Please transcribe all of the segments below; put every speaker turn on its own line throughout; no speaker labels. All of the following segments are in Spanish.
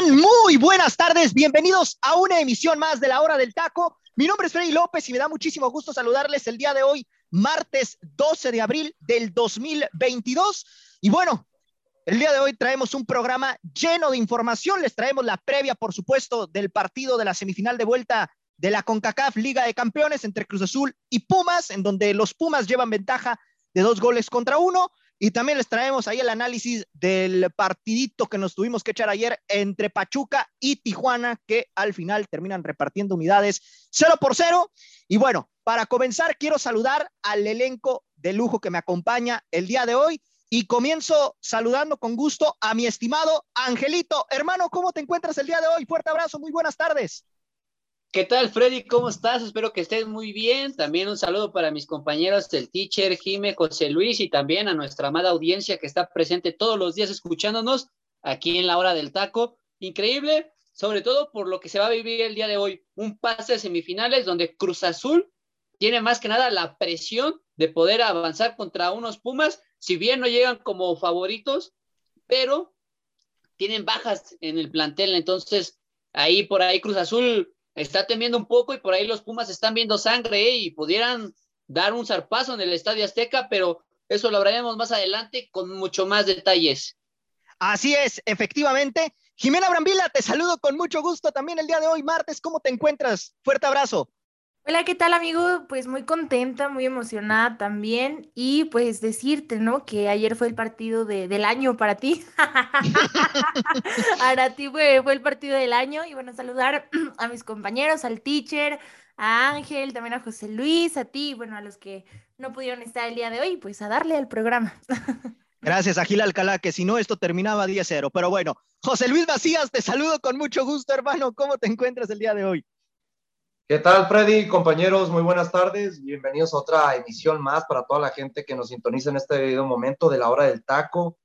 Están? Muy buenas tardes, bienvenidos a una emisión más de la hora del taco. Mi nombre es Freddy López y me da muchísimo gusto saludarles el día de hoy, martes 12 de abril del 2022. Y bueno, el día de hoy traemos un programa lleno de información, les traemos la previa, por supuesto, del partido de la semifinal de vuelta de la CONCACAF Liga de Campeones entre Cruz Azul y Pumas, en donde los Pumas llevan ventaja de dos goles contra uno. Y también les traemos ahí el análisis del partidito que nos tuvimos que echar ayer entre Pachuca y Tijuana, que al final terminan repartiendo unidades 0 por 0. Y bueno, para comenzar, quiero saludar al elenco de lujo que me acompaña el día de hoy. Y comienzo saludando con gusto a mi estimado Angelito. Hermano, ¿cómo te encuentras el día de hoy? Fuerte abrazo, muy buenas tardes.
¿Qué tal, Freddy? ¿Cómo estás? Espero que estés muy bien. También un saludo para mis compañeros del teacher, Jime, José Luis y también a nuestra amada audiencia que está presente todos los días escuchándonos aquí en la hora del taco. Increíble, sobre todo por lo que se va a vivir el día de hoy. Un pase de semifinales donde Cruz Azul tiene más que nada la presión de poder avanzar contra unos Pumas, si bien no llegan como favoritos, pero tienen bajas en el plantel. Entonces, ahí por ahí Cruz Azul está temiendo un poco y por ahí los Pumas están viendo sangre ¿eh? y pudieran dar un zarpazo en el Estadio Azteca, pero eso lo hablaremos más adelante con mucho más detalles.
Así es, efectivamente. Jimena Brambila, te saludo con mucho gusto también el día de hoy, martes. ¿Cómo te encuentras? Fuerte abrazo.
Hola, ¿qué tal amigo? Pues muy contenta, muy emocionada también y pues decirte, ¿no? Que ayer fue el partido del año para ti. para ti fue, fue el partido del año y bueno, saludar a mis compañeros, al teacher, a Ángel, también a José Luis, a ti, bueno, a los que no pudieron estar el día de hoy, pues a darle al programa.
Gracias a Alcalá, que si no esto terminaba 10-0. Pero bueno, José Luis Macías, te saludo con mucho gusto, hermano. ¿Cómo te encuentras el día de hoy?
¿Qué tal, Freddy? Compañeros, muy buenas tardes. Bienvenidos a otra emisión más para toda la gente que nos sintoniza en este momento de la hora del taco.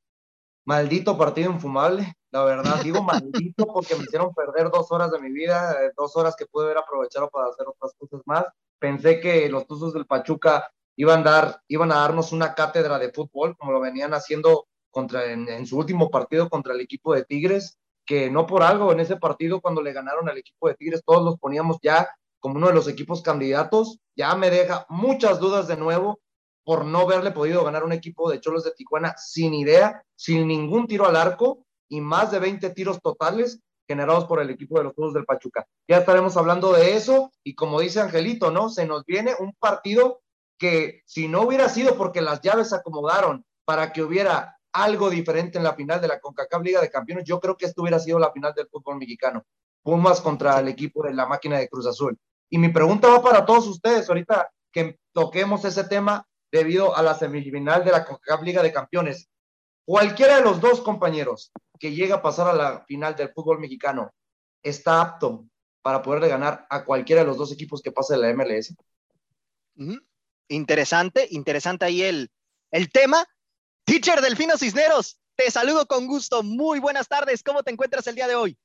Maldito partido infumable, la verdad. Digo maldito porque me hicieron perder dos horas de mi vida, eh, dos horas que pude haber aprovechado para hacer otras cosas más. Pensé que los Tuzos del Pachuca iban, dar, iban a darnos una cátedra de fútbol, como lo venían haciendo contra, en, en su último partido contra el equipo de Tigres, que no por algo en ese partido cuando le ganaron al equipo de Tigres, todos los poníamos ya como uno de los equipos candidatos, ya me deja muchas dudas de nuevo por no haberle podido ganar un equipo de Cholos de Tijuana sin idea, sin ningún tiro al arco y más de 20 tiros totales generados por el equipo de los Todos del Pachuca. Ya estaremos hablando de eso y como dice Angelito, ¿no? Se nos viene un partido que si no hubiera sido porque las llaves se acomodaron para que hubiera algo diferente en la final de la CONCACAF Liga de Campeones, yo creo que esto hubiera sido la final del fútbol mexicano. Pumas contra el equipo de la máquina de Cruz Azul. Y mi pregunta va para todos ustedes ahorita que toquemos ese tema debido a la semifinal de la CONCACAF Liga de Campeones. Cualquiera de los dos compañeros que llega a pasar a la final del fútbol mexicano está apto para poder ganar a cualquiera de los dos equipos que pase de la MLS.
Interesante, interesante ahí el, el tema. Teacher Delfino Cisneros, te saludo con gusto. Muy buenas tardes. ¿Cómo te encuentras el día de hoy?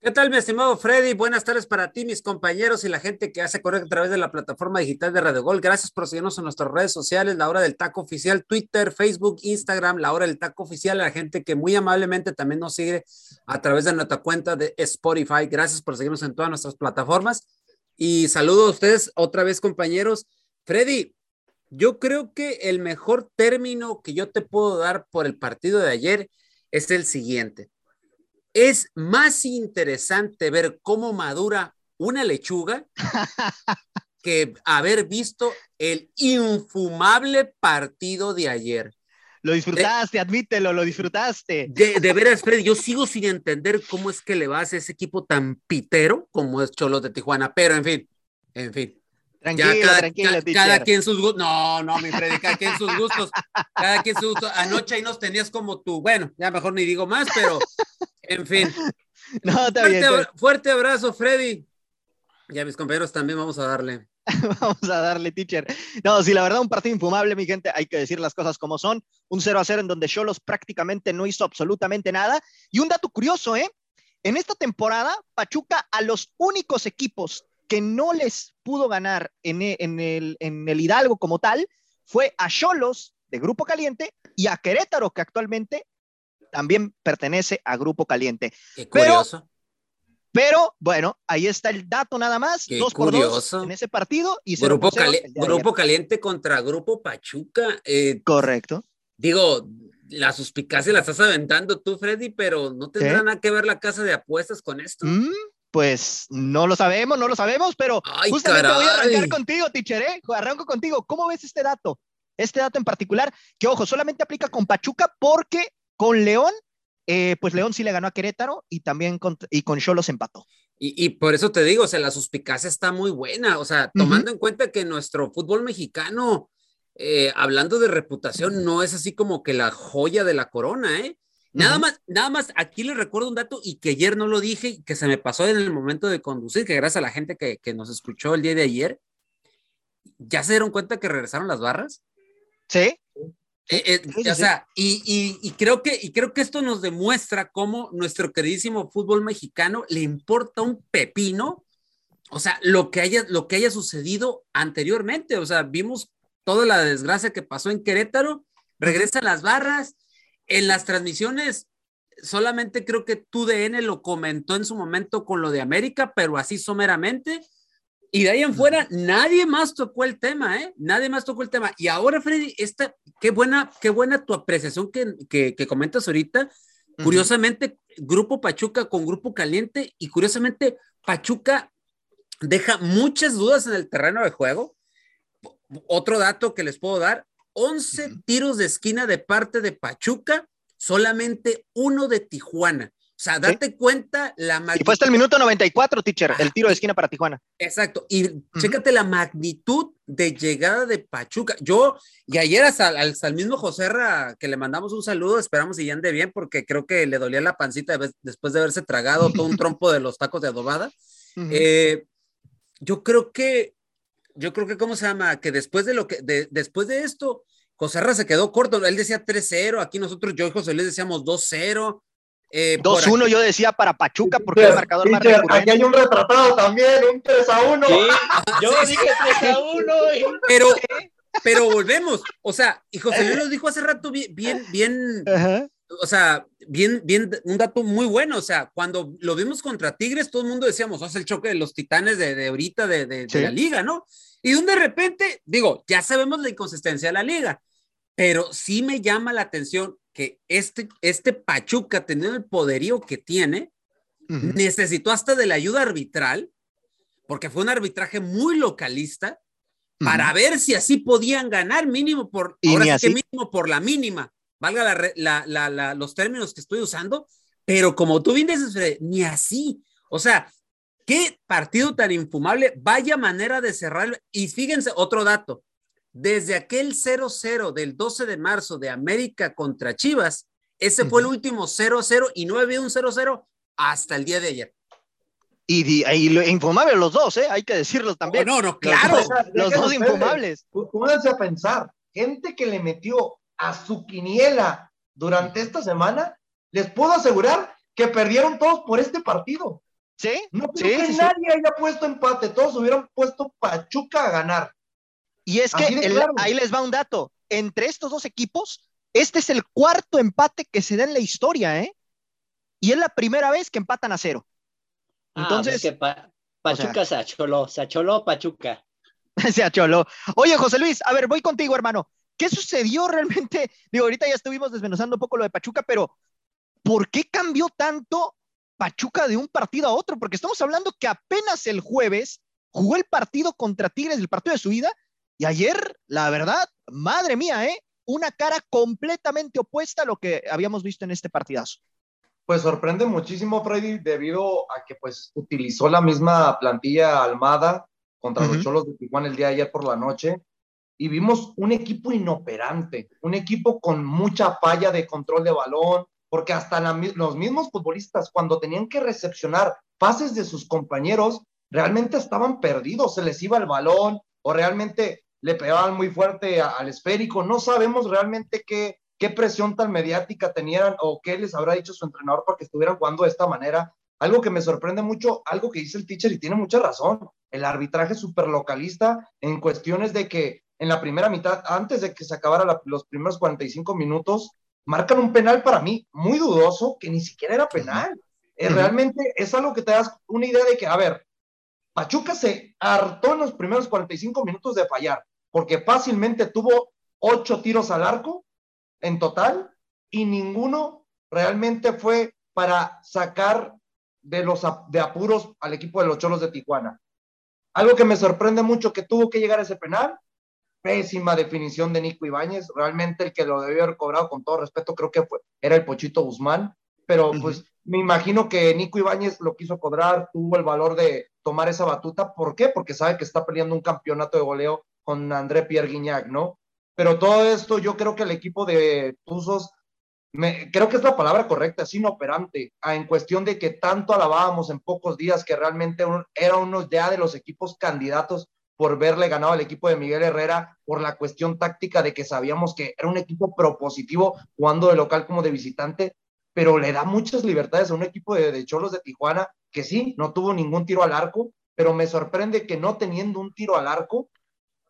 ¿Qué tal, mi estimado Freddy? Buenas tardes para ti, mis compañeros y la gente que hace correr a través de la plataforma digital de Radio Gol. Gracias por seguirnos en nuestras redes sociales, La Hora del Taco Oficial, Twitter, Facebook, Instagram, La Hora del Taco Oficial, la gente que muy amablemente también nos sigue a través de nuestra cuenta de Spotify. Gracias por seguirnos en todas nuestras plataformas. Y saludo a ustedes otra vez, compañeros. Freddy, yo creo que el mejor término que yo te puedo dar por el partido de ayer es el siguiente es más interesante ver cómo madura una lechuga que haber visto el infumable partido de ayer.
Lo disfrutaste, admítelo, lo disfrutaste.
De, de, veras, Fred, yo sigo sin entender cómo es que le vas a ese equipo tan pitero como es Cholos de Tijuana, pero en fin, en fin.
Tranquilo,
cada,
tranquilo,
ca-
teacher.
cada quien sus gustos. No, no, mi Freddy, cada quien sus gustos. Cada quien sus gustos. Anoche ahí nos tenías como tú. Bueno, ya mejor ni digo más, pero en fin.
No, está.
Fuerte,
bien.
abra- fuerte abrazo, Freddy. Y a mis compañeros también vamos a darle.
Vamos a darle, teacher. No, sí, la verdad, un partido infumable, mi gente. Hay que decir las cosas como son. Un 0 a 0 en donde Cholos prácticamente no hizo absolutamente nada. Y un dato curioso, ¿eh? En esta temporada, Pachuca a los únicos equipos que no les pudo ganar en e- en el, en el Hidalgo como tal fue a Cholos de Grupo Caliente y a Querétaro, que actualmente también pertenece a Grupo Caliente.
Qué curioso.
Pero bueno, ahí está el dato nada más.
Qué
dos por dos
curioso.
en ese partido y
Grupo, cali- Grupo. Caliente contra Grupo Pachuca. Eh,
Correcto.
digo, la suspicacia la estás aventando tú, Freddy, pero no tendrá nada que ver la casa de apuestas con esto.
Mm, pues no lo sabemos, no lo sabemos, pero
Ay,
justamente voy a arrancar
caray.
contigo, teacher, ¿eh? Arranco contigo. ¿Cómo ves este dato? Este dato en particular, que ojo, solamente aplica con Pachuca porque con León, eh, pues León sí le ganó a Querétaro y también con, y con Cholos empató.
Y, y por eso te digo, o sea, la suspicacia está muy buena, o sea, tomando en cuenta que nuestro fútbol mexicano, eh, hablando de reputación, no es así como que la joya de la corona, ¿eh? Nada más, nada más, aquí les recuerdo un dato y que ayer no lo dije y que se me pasó en el momento de conducir, que gracias a la gente que, que nos escuchó el día de ayer, ¿ya se dieron cuenta que regresaron las barras?
¿Sí?
Eh, eh,
Sí, sí,
o sea, y, y- y creo que, y creo que esto nos demuestra cómo nuestro queridísimo fútbol mexicano le importa un pepino, o sea, lo que haya, lo que haya sucedido anteriormente. O sea, vimos toda la desgracia que pasó en Querétaro, regresan las barras, en las transmisiones, solamente creo que TUDN lo comentó en su momento con lo de América, pero así someramente. Y de ahí en fuera, nadie más tocó el tema, ¿eh? Nadie más tocó el tema. Y ahora, Freddy, esta, qué buena, qué buena tu apreciación que, que, que comentas ahorita. Curiosamente, Grupo Pachuca con Grupo Caliente y curiosamente, Pachuca deja muchas dudas en el terreno de juego. Otro dato que les puedo dar, 11
Ujú.
tiros de esquina de parte de Pachuca, solamente uno de Tijuana. O sea, date cuenta la
Y
magnitud.
fue hasta el minuto 94, teacher, el tiro de esquina para Tijuana.
Exacto. Y chécate la magnitud de llegada de Pachuca. Yo, y ayer hasta, hasta el mismo José Ra, que le mandamos un saludo, esperamos y ya ande bien, porque creo que le dolía la pancita de después de haberse tragado todo un trompo de los tacos de adobada. Eh, yo creo que, yo creo que, ¿cómo se llama? Que después de lo que, de- después de esto, José Ra se quedó corto. Él decía 3-0, aquí nosotros, yo y José Luis decíamos 2-0. Eh, por
2-1 yo decía para Pachuca porque era el marcador más
Teacher, aquí
recurrente.
hay un retratado también, un 3 a 1.
Sí, yo
Sí,
dije 3 a 1.
Pero, pero volvemos, o sea, y José Luis lo dijo hace rato bien, bien, bien,
Ajá.
O sea, bien, bien, un dato muy bueno, o sea, cuando lo vimos contra Tigres, todo el mundo decíamos, "Oh, es el choque de los titanes de, de ahorita de, de- la liga, ¿no? Y de repente, digo, ya sabemos la inconsistencia de la liga, pero sí me llama la atención que este, este Pachuca, teniendo el poderío que tiene, necesitó hasta de la ayuda arbitral, porque fue un arbitraje muy localista, para ver si así podían ganar, mínimo por, ahora sí que mínimo por la mínima, valga la la- la- la- los términos que estoy usando, pero como tú bien dices, Fred, ni así. O sea, qué partido tan infumable, vaya manera de cerrarlo. Y fíjense, otro dato, desde aquel 0-0 del 12 de marzo de América contra Chivas, ese fue el último 0-0 y no había un 0-0 hasta el día de ayer.
Y, di- y lo infumable los dos, ¿eh? Hay que decirlos también.
No, no,
Los
claro.
dos, los dos
ustedes.
infumables.
Pónganse a pensar, gente que le metió a su quiniela durante esta semana, les puedo asegurar que perdieron todos por este partido.
¿Sí?
No
Sí,
creo que
sí, sí.
nadie haya puesto empate, todos hubieran puesto Pachuca a ganar.
Y es que
Así de
el-
claro.
ahí les va un dato. Entre estos dos equipos, este es el cuarto empate que se da en la historia, ¿eh? Y es la primera vez que empatan a cero.
Entonces,
Entonces,
que pa- Pachuca se acholó, se acholó Pachuca.
se acholo. Oye, José Luis, a ver, voy contigo, hermano. ¿Qué sucedió realmente? Digo, ahorita ya estuvimos desmenuzando un poco lo de Pachuca, pero ¿por qué cambió tanto Pachuca de un partido a otro? Porque estamos hablando que apenas el jueves jugó el partido contra Tigres, el partido de su ida, y ayer, la verdad, madre mía, ¿eh? Una cara completamente opuesta a lo que habíamos visto en este partidazo.
Pues sorprende muchísimo Freddy debido a que pues utilizó la misma plantilla Almada contra los Cholos de Tijuana el día de ayer por la noche y vimos un equipo inoperante, un equipo con mucha falla de control de balón, porque hasta los mismos futbolistas cuando tenían que recepcionar pases de sus compañeros, realmente estaban perdidos, se les iba el balón o realmente le pegaban muy fuerte al esférico, no sabemos realmente qué, qué presión tan mediática tenían o qué les habrá dicho su entrenador para que estuvieran jugando de esta manera. Algo que me sorprende mucho, algo que dice el teacher y tiene mucha razón, el arbitraje súper localista en cuestiones de que en la primera mitad, antes de que se acabara los primeros 45 minutos, marcan un penal para mí muy dudoso, que ni siquiera era penal. Eh, realmente es algo que te das una idea de que, a ver, Pachuca se hartó en los primeros 45 minutos de fallar, porque fácilmente tuvo ocho tiros al arco en total y ninguno realmente fue para sacar de los de apuros al equipo de los Cholos de Tijuana. Algo que me sorprende mucho que tuvo que llegar a ese penal pésima definición de Nico Ibáñez. Realmente el que lo debió haber cobrado, con todo respeto, creo que fue, era el Pochito Guzmán. Pero pues me imagino que Nico Ibáñez lo quiso cobrar, tuvo el valor de tomar esa batuta. ¿Por qué? Porque sabe que está peleando un campeonato de goleo con André Pierre Guignac, ¿no? Pero todo esto, yo creo que el equipo de Tuzos, me, creo que es la palabra correcta, es inoperante, en cuestión de que tanto alabábamos en pocos días que realmente era uno ya de los equipos candidatos por verle ganado al equipo de Miguel Herrera, por la cuestión táctica de que sabíamos que era un equipo propositivo jugando de local como de visitante, pero le da muchas libertades a un equipo de, de Cholos de Tijuana que sí, no tuvo ningún tiro al arco, pero me sorprende que no teniendo un tiro al arco,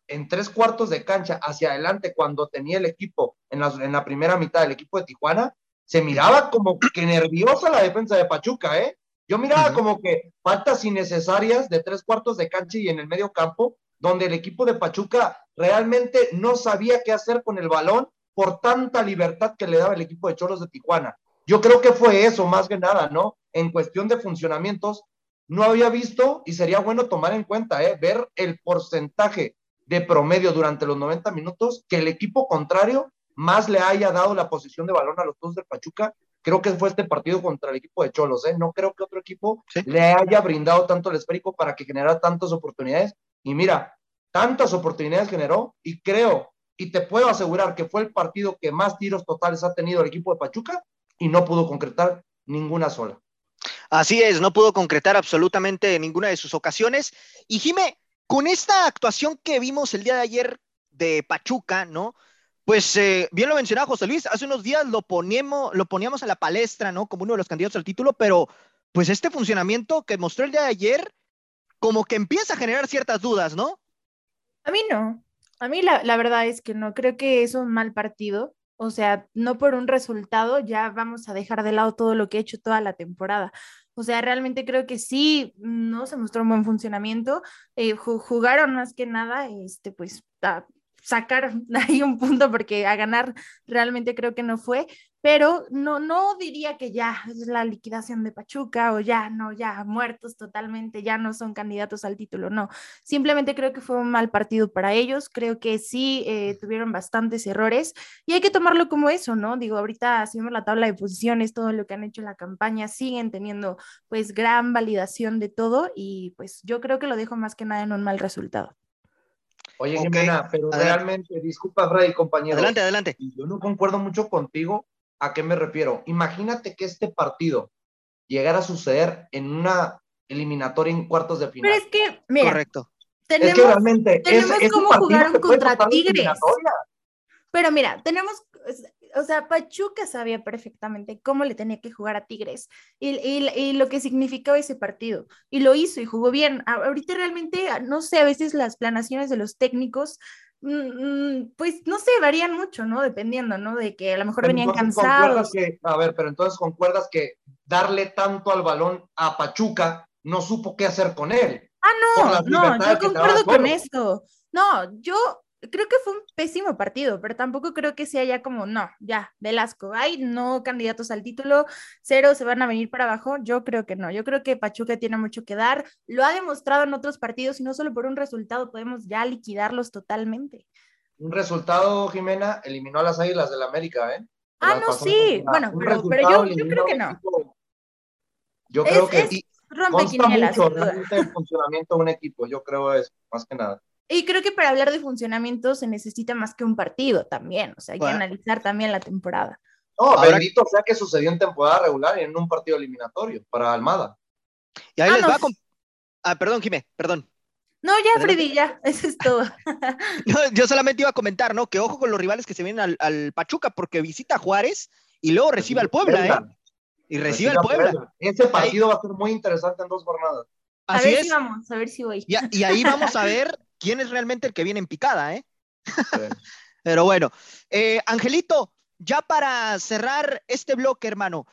en tres cuartos de cancha hacia adelante, cuando tenía el equipo en la, en la primera mitad del equipo de Tijuana, se miraba como que nerviosa la defensa de Pachuca, ¿eh? Yo miraba como que faltas innecesarias de tres cuartos de cancha y en el medio campo, donde el equipo de Pachuca realmente no sabía qué hacer con el balón por tanta libertad que le daba el equipo de Choros de Tijuana. Yo creo que fue eso más que nada, ¿no? En cuestión de funcionamientos, no había visto y sería bueno tomar en cuenta, ¿eh? ver el porcentaje de promedio durante los 90 minutos que el equipo contrario más le haya dado la posición de balón a los dos de Pachuca creo que fue este partido contra el equipo de Cholos, ¿eh? No creo que otro equipo le haya brindado tanto el esférico para que generara tantas oportunidades. Y mira, tantas oportunidades generó y creo, y te puedo asegurar que fue el partido que más tiros totales ha tenido el equipo de Pachuca y no pudo concretar ninguna sola.
Así es, no pudo concretar absolutamente ninguna de sus ocasiones. Y Jime, con esta actuación que vimos el día de ayer de Pachuca, ¿no? Pues eh, bien lo mencionaba José Luis, hace unos días lo poníamos, lo poníamos a la palestra, ¿no? Como uno de los candidatos al título, pero pues este funcionamiento que mostró el día de ayer, como que empieza a generar ciertas dudas, ¿no?
A mí no. A mí la, la verdad es que no. Creo que es un mal partido. O sea, no por un resultado ya vamos a dejar de lado todo lo que he hecho toda la temporada. O sea, realmente creo que sí, no se mostró un buen funcionamiento. Eh, jugaron más que nada, este, pues, sacar ahí un punto porque a ganar realmente creo que no fue, pero no, no diría que ya es la liquidación de Pachuca o ya, no, ya muertos totalmente, ya no son candidatos al título, no. Simplemente creo que fue un mal partido para ellos, creo que sí eh, tuvieron bastantes errores y hay que tomarlo como eso, ¿no? Digo, ahorita si vemos la tabla de posiciones, todo lo que han hecho en la campaña, siguen teniendo pues gran validación de todo y pues yo creo que lo dejo más que nada en un mal resultado.
Oye, Jimena, pero realmente, disculpa, Freddy, compañero.
Adelante, adelante.
Yo no concuerdo mucho contigo. ¿A qué me refiero? Imagínate que este partido llegara a suceder en una eliminatoria en cuartos de final.
Pero es que, mira,
Correcto.
Tenemos,
es que realmente
tenemos como jugar contra Tigres. Pero mira, tenemos, o sea, Pachuca sabía perfectamente cómo le tenía que jugar a Tigres y, y, lo que significaba ese partido. Y lo hizo y jugó bien. Ahorita realmente, no sé, a veces las planaciones de los técnicos, mm, mm, pues no sé, varían mucho, ¿no? Dependiendo, ¿no? De que a lo mejor venían cansados.
a ver, pero entonces concuerdas que darle tanto al balón a Pachuca no supo qué hacer con él.
Ah, no, no, yo concuerdo con esto. No, yo creo que fue un pésimo partido, pero tampoco creo que sea ya como, no, ya, Velasco, hay no candidatos al título, cero se van a venir para abajo, yo creo que no, yo creo que Pachuca tiene mucho que dar, lo ha demostrado en otros partidos y no solo por un resultado podemos ya liquidarlos totalmente.
Un resultado, Jimena, eliminó a las Águilas del América, ¿eh?
Ah, no, sí, bueno, pero, yo, creo que no.
Yo creo que...
Es, rompe
consta mucho realmente el funcionamiento de un equipo, yo creo eso, más que nada.
Y creo que para hablar de funcionamiento se necesita más que un partido también, o sea, hay
Bueno.
que analizar también la temporada.
No,
Ahora-
bendito sea que sucedió en temporada regular y en un partido eliminatorio para Almada.
Y ahí
Ah,
les
no,
va con... Ah, perdón, Jimé, perdón.
No, ya,
Adelante.
Freddy, ya, eso es todo.
No, yo solamente iba a comentar, ¿no? Que ojo con los rivales que se vienen al, al Pachuca, porque visita a Juárez y luego recibe al Puebla, ¿eh? Y recibe al
a
Puebla.
Ese partido va a ser muy interesante en dos jornadas.
A
Así
ver
es.
si vamos, a ver si voy.
Y, a- y ahí vamos a ver quién es realmente el que viene en picada, ¿eh?
Sí.
Pero bueno, eh, Angelito, ya para cerrar este bloque, hermano,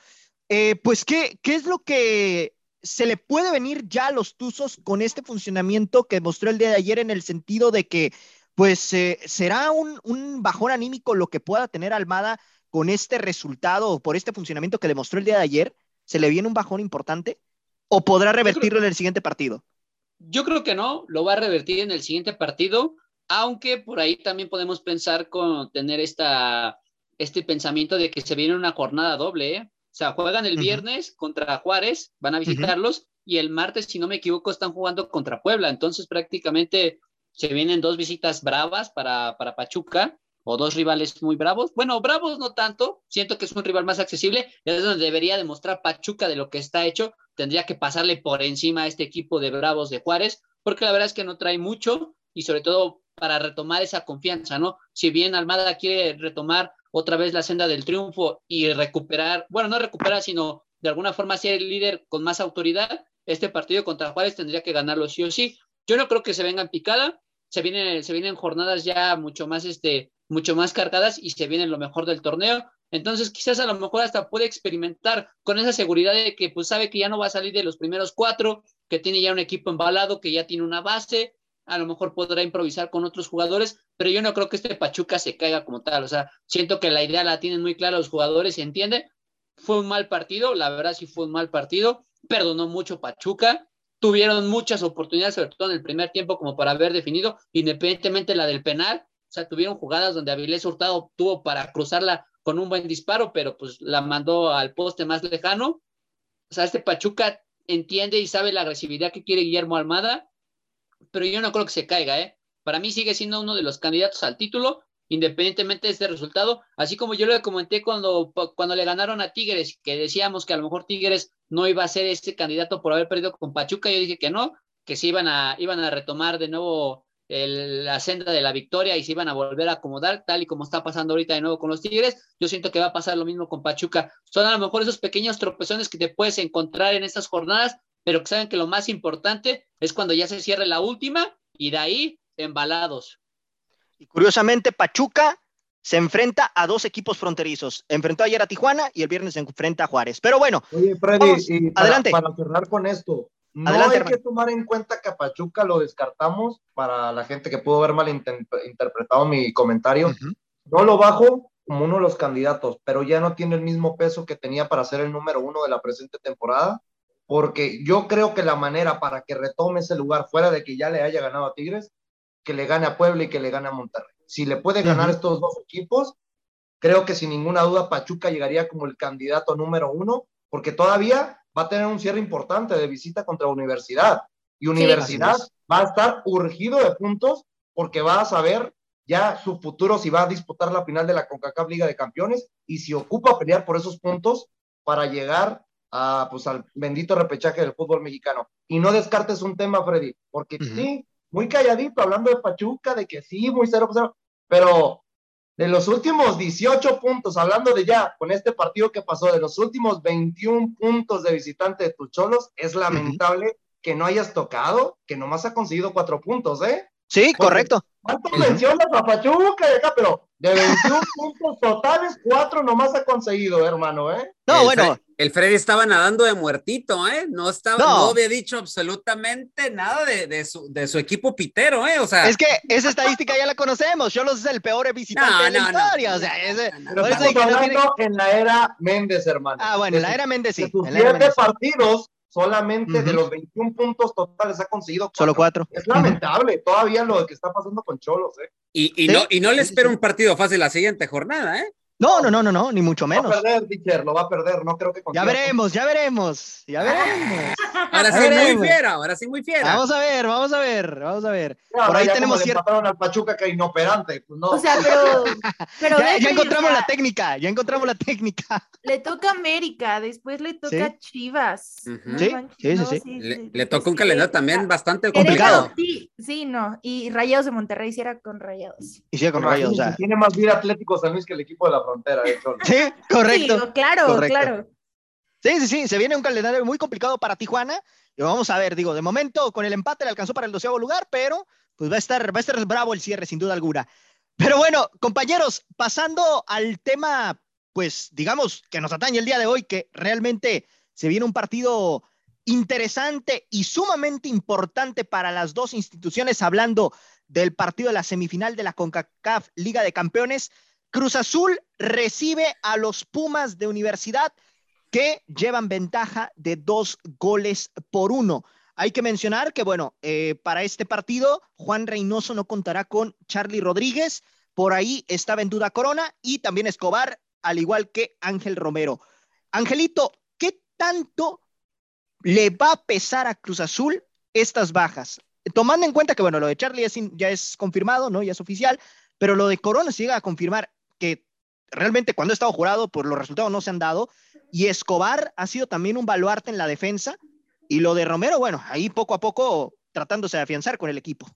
eh, pues ¿qué, ¿qué es lo que se le puede venir ya a los Tuzos con este funcionamiento que mostró el día de ayer en el sentido de que pues eh, será un, un bajón anímico lo que pueda tener Almada con este resultado o por este funcionamiento que demostró el día de ayer? ¿Se le viene un bajón importante? ¿O podrá revertirlo en el siguiente partido?
Yo creo que no, lo va a revertir en el siguiente partido, aunque por ahí también podemos pensar con tener esta, este pensamiento de que se viene una jornada doble, ¿eh? O sea, juegan el viernes contra Juárez, van a visitarlos, y el martes, si no me equivoco, están jugando contra Puebla. Entonces, prácticamente se vienen dos visitas bravas para, para Pachuca, o dos rivales muy bravos. Bueno, bravos no tanto, siento que es un rival más accesible, es donde debería demostrar Pachuca de lo que está hecho, tendría que pasarle por encima a este equipo de bravos de Juárez, porque la verdad es que no trae mucho, y sobre todo para retomar esa confianza, ¿no? Si bien Almada quiere retomar otra vez la senda del triunfo y recuperar, bueno, no recuperar, sino de alguna forma ser el líder con más autoridad, este partido contra Juárez tendría que ganarlo sí o sí. Yo no creo que se venga en picada, se vienen, se vienen jornadas ya mucho más, este, mucho más cargadas y se viene lo mejor del torneo. Entonces, quizás a lo mejor hasta puede experimentar con esa seguridad de que pues sabe que ya no va a salir de los primeros cuatro, que tiene ya un equipo embalado, que ya tiene una base, a lo mejor podrá improvisar con otros jugadores, pero yo no creo que este Pachuca se caiga como tal. O sea, siento que la idea la tienen muy clara los jugadores, se entiende. Fue un mal partido, la verdad sí fue un mal partido. Perdonó mucho Pachuca. Tuvieron muchas oportunidades, sobre todo en el primer tiempo, como para haber definido, independientemente la del penal. O sea, tuvieron jugadas donde Avilés Hurtado tuvo para cruzarla con un buen disparo, pero pues la mandó al poste más lejano. O sea, este Pachuca entiende y sabe la agresividad que quiere Guillermo Almada pero yo no creo que se caiga, ¿eh? Para mí sigue siendo uno de los candidatos al título, independientemente de este resultado, así como yo le comenté cuando, cuando le ganaron a Tigres, que decíamos que a lo mejor Tigres no iba a ser este candidato por haber perdido con Pachuca, yo dije que no, que se iban a, iban a retomar de nuevo el, la senda de la victoria y se iban a volver a acomodar, tal y como está pasando ahorita de nuevo con los Tigres, yo siento que va a pasar lo mismo con Pachuca. Son a lo mejor esos pequeños tropezones que te puedes encontrar en estas jornadas, pero que saben que lo más importante es cuando ya se cierre la última y de ahí embalados.
Y curiosamente, Pachuca se enfrenta a dos equipos fronterizos. Enfrentó ayer a Tijuana y el viernes se enfrenta a Juárez. Pero bueno,
Oye, Freddy,
Vamos,
y para,
adelante.
para cerrar con esto, no
Adelante,
hay
hermano.
que tomar en cuenta que a Pachuca lo descartamos para la gente que pudo haber malinterpretado mi comentario.
Ujú.
No lo bajo como uno de los candidatos, pero ya no tiene el mismo peso que tenía para ser el número uno de la presente temporada, porque yo creo que la manera para que retome ese lugar, fuera de que ya le haya ganado a Tigres, que le gane a Puebla y que le gane a Monterrey. Si le puede ganar estos dos equipos, creo que sin ninguna duda Pachuca llegaría como el candidato número uno, porque todavía va a tener un cierre importante de visita contra Universidad. Y Universidad va a estar urgido de puntos porque va a saber ya su futuro si va a disputar la final de la CONCACAF Liga de Campeones y si ocupa pelear por esos puntos para llegar a, pues, al bendito repechaje del fútbol mexicano. Y no descartes un tema, Freddy, porque sí, muy calladito, hablando de Pachuca, de que sí, muy cero, cero, pero de los últimos 18 puntos, hablando de ya, con este partido que pasó, de los últimos 21 puntos de visitante de tus cholos, es lamentable que no hayas tocado, que nomás ha conseguido cuatro puntos, ¿eh?
Sí,
Porque-
correcto.
¿Cuántos
Ujú.
mencionas a Pachuca? Pero de 21 puntos totales, cuatro nomás ha conseguido, hermano, ¿eh?
No,
el
bueno,
Fre- el Freddy estaba nadando de muertito, ¿eh? No estaba,
No.
no, había dicho absolutamente nada de, de su, de su equipo pitero, ¿eh? O sea,
es que esa estadística ya la conocemos. Cholos es el peor visitante
No,
de la
no, no.
historia. O sea, ese-
No, no,
Pero estamos
no
hablando
tiene-
en la era Méndez, hermano.
Ah, bueno,
De
la era Méndez sí.
de sus
en
siete
Méndez
solamente de los 21 puntos totales ha conseguido
Solo cuatro.
Es lamentable todavía lo que está pasando con Cholos, ¿eh?
y, y
Sí.
no, y no le espero un partido fácil la siguiente jornada, ¿eh?
No, no, no, no, no, ni mucho menos.
Lo va a perder, teacher, lo va a perder, no creo que
Ya veremos, ya veremos, ya veremos.
Ahora sí, muy fiera, ahora sí, muy fiera.
Vamos a ver, vamos a ver, vamos a ver.
Por ahí tenemos cierto. al Pachuca que inoperante, pues no.
O sea, pero. pero
ya, encontramos la técnica, ya encontramos la técnica.
Le toca América, después le toca Chivas.
¿Sí? sí, sí,
sí, Le, toca un calendario también bastante complicado.
Sí, sí, no. Y Rayados de Monterrey sí era con Rayados.
Sí, con Rayados. O sea.
Tiene más vida Atlético San Luis que el equipo de la frontera, de hecho.
Sí, correcto.
claro, claro.
Sí, sí, sí, se viene un calendario muy complicado para Tijuana. Y vamos a ver, digo, de momento con el empate le alcanzó para el doceavo lugar, pero pues va a estar, va a estar bravo el cierre, sin duda alguna. Pero bueno, compañeros, pasando al tema, pues digamos, que nos atañe el día de hoy, que realmente se viene un partido interesante y sumamente importante para las dos instituciones, hablando del partido de la semifinal de la CONCACAF Liga de Campeones. Cruz Azul recibe a los Pumas de Universidad que llevan ventaja de dos goles por uno. Hay que mencionar que, bueno, eh, para este partido, Juan Reynoso no contará con Charlie Rodríguez. Por ahí estaba en duda Corona y también Escobar, al igual que Ángel Romero. Angelito, ¿qué tanto le va a pesar a Cruz Azul estas bajas? Tomando en cuenta que, bueno, lo de Charlie ya es confirmado, ¿no? Ya es oficial, pero lo de Corona se llega a confirmar que realmente cuando ha estado jurado, pues los resultados no se han dado. Y Escobar ha sido también un baluarte en la defensa. Y lo de Romero, bueno, ahí poco a poco tratándose de afianzar con el equipo.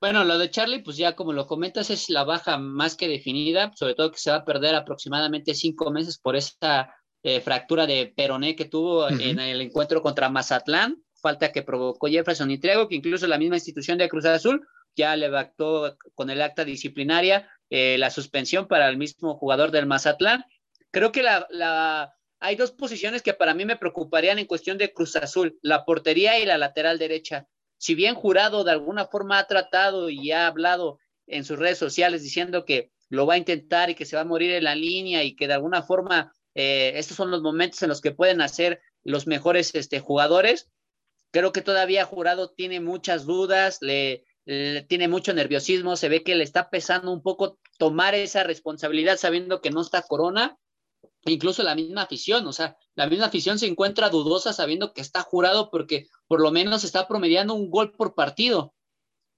Bueno, lo de Charlie, pues ya como lo comentas, es la baja más que definida, sobre todo que se va a perder aproximadamente cinco meses por esta eh, fractura de peroné que tuvo en el encuentro contra Mazatlán, falta que provocó Jefferson y Triago, que incluso la misma institución de Cruz Azul ya le bactó con el acta disciplinaria eh, la suspensión para el mismo jugador del Mazatlán. Creo que la, hay dos posiciones que para mí me preocuparían en cuestión de Cruz Azul, la portería y la lateral derecha. Si bien Jurado de alguna forma ha tratado y ha hablado en sus redes sociales diciendo que lo va a intentar y que se va a morir en la línea y que de alguna forma eh, estos son los momentos en los que pueden hacer los mejores este, jugadores, creo que todavía Jurado tiene muchas dudas, le, tiene mucho nerviosismo, se ve que le está pesando un poco tomar esa responsabilidad sabiendo que no está Corona, incluso la misma afición, o sea, la misma afición se encuentra dudosa sabiendo que está jurado porque por lo menos está promediando un gol por partido.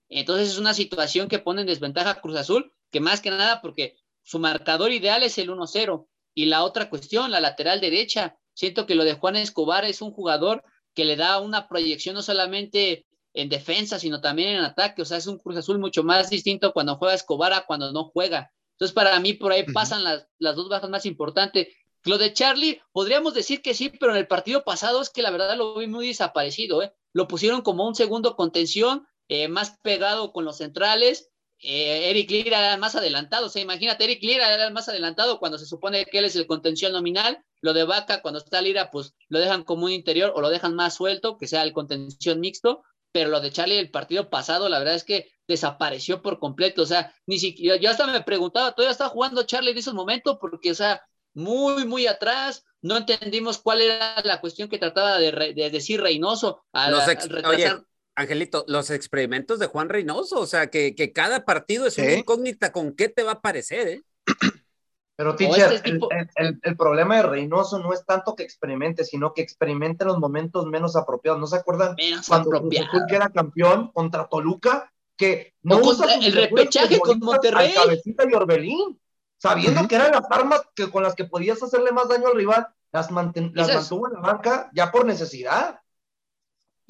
Entonces es una situación que pone en desventaja a Cruz Azul, que más que nada porque su marcador ideal es el 1-0. Y la otra cuestión, la lateral derecha, siento que lo de Juan Escobar es un jugador que le da una proyección no solamente en defensa, sino también en ataque. O sea, es un Cruz Azul mucho más distinto cuando juega Escobar a cuando no juega. Entonces, para mí, por ahí pasan las, las dos bajas más importantes. Lo de Charlie, podríamos decir que sí, pero en el partido pasado es que la verdad lo vi muy desaparecido. ¿eh? Lo pusieron como un segundo contención, eh, más pegado con los centrales. Eh, Eric Lira era más adelantado. O sea, imagínate, Eric Lira era más adelantado cuando se supone que él es el contención nominal. Lo de Vaca, cuando está Lira, pues lo dejan como un interior o lo dejan más suelto, que sea el contención mixto pero lo de Charlie el partido pasado, la verdad es que desapareció por completo, o sea, ni siquiera, yo hasta me preguntaba, ¿todavía está jugando Charlie en esos momentos? Porque, o sea, muy, muy atrás, no entendimos cuál era la cuestión que trataba de, decir Reynoso.
A, Oye, Angelito, los experimentos de Juan Reynoso, o sea, que, que cada partido es una incógnita con qué te va a parecer, ¿eh?
Pero, teacher, este el, problema de Reynoso no es tanto que experimente, sino que experimente en los momentos menos apropiados. ¿No se acuerdan cuando Azul era campeón contra Toluca? Que no
usa el repechaje con Monterrey.
Cabecita y Orbelín, sabiendo que eran las armas que, con las que podías hacerle más daño al rival, las, las mantuvo en la banca ya por necesidad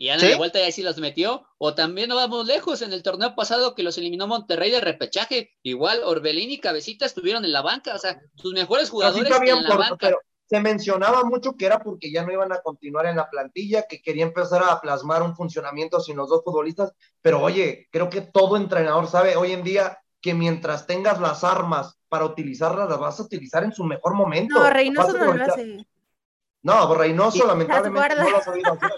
y ya de vuelta ya sí los metió. O también no vamos lejos, en el torneo pasado que los eliminó Monterrey de repechaje, igual Orbelín y Cabecita estuvieron en la banca, o sea, sus mejores jugadores en la banca. Pero
se mencionaba mucho que era porque ya no iban a continuar en la plantilla, que quería empezar a plasmar un funcionamiento sin los dos futbolistas, pero oye, creo que todo entrenador sabe hoy en día que mientras tengas las armas para utilizarlas, las vas a utilizar en su mejor momento.
No, Reynoso no lo hace.
No, Reynoso lamentablemente no lo ha sabido hacer.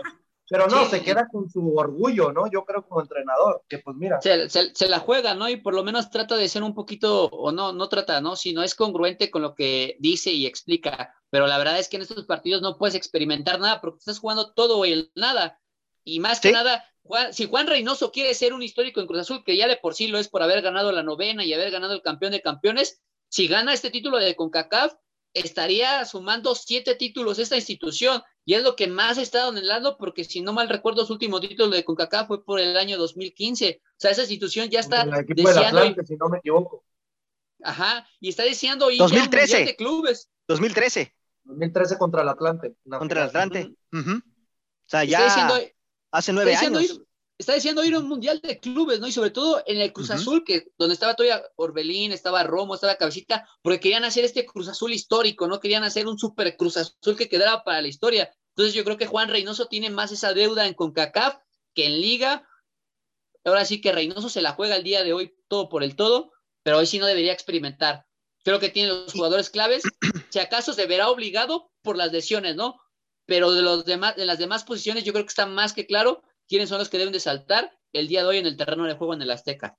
Pero no, se queda con su orgullo, ¿no? Yo creo como entrenador, que pues mira.
Se, la juega, ¿no? Y por lo menos trata de ser un poquito, o no, no trata, ¿no? Si no es congruente con lo que dice y explica. Pero la verdad es que en estos partidos no puedes experimentar nada porque estás jugando todo o el nada. Y más que nada, si Juan Reynoso quiere ser un histórico en Cruz Azul, que ya de por sí lo es por haber ganado la novena y haber ganado el campeón de campeones, si gana este título de CONCACAF, estaría sumando siete títulos esta institución y es lo que más ha estado anhelando porque si no mal recuerdo su último título de CONCACAF fue por el año 2015. O sea, esa institución ya está
deseando... si no me equivoco.
Ajá, y está deseando
ir 2013.
de clubes.
2013.
2013 contra el Atlante.
Contra el Atlante. O sea, ya hace nueve años
está diciendo ir a un mundial de clubes, ¿no? Y sobre todo en el Cruz Azul, que donde estaba todavía Orbelín, estaba Romo, estaba Cabecita, porque querían hacer este Cruz Azul histórico, ¿no? Querían hacer un super Cruz Azul que quedara para la historia. Entonces yo creo que Juan Reynoso tiene más esa deuda en CONCACAF que en Liga. Ahora sí que Reynoso se la juega el día de hoy todo por el todo, pero hoy sí no debería experimentar. Creo que tiene los jugadores claves. Si acaso se verá obligado por las lesiones, ¿no? Pero de los demás, de las demás posiciones, yo creo que está más que claro quiénes son los que deben de saltar el día de hoy en el terreno de juego en el Azteca.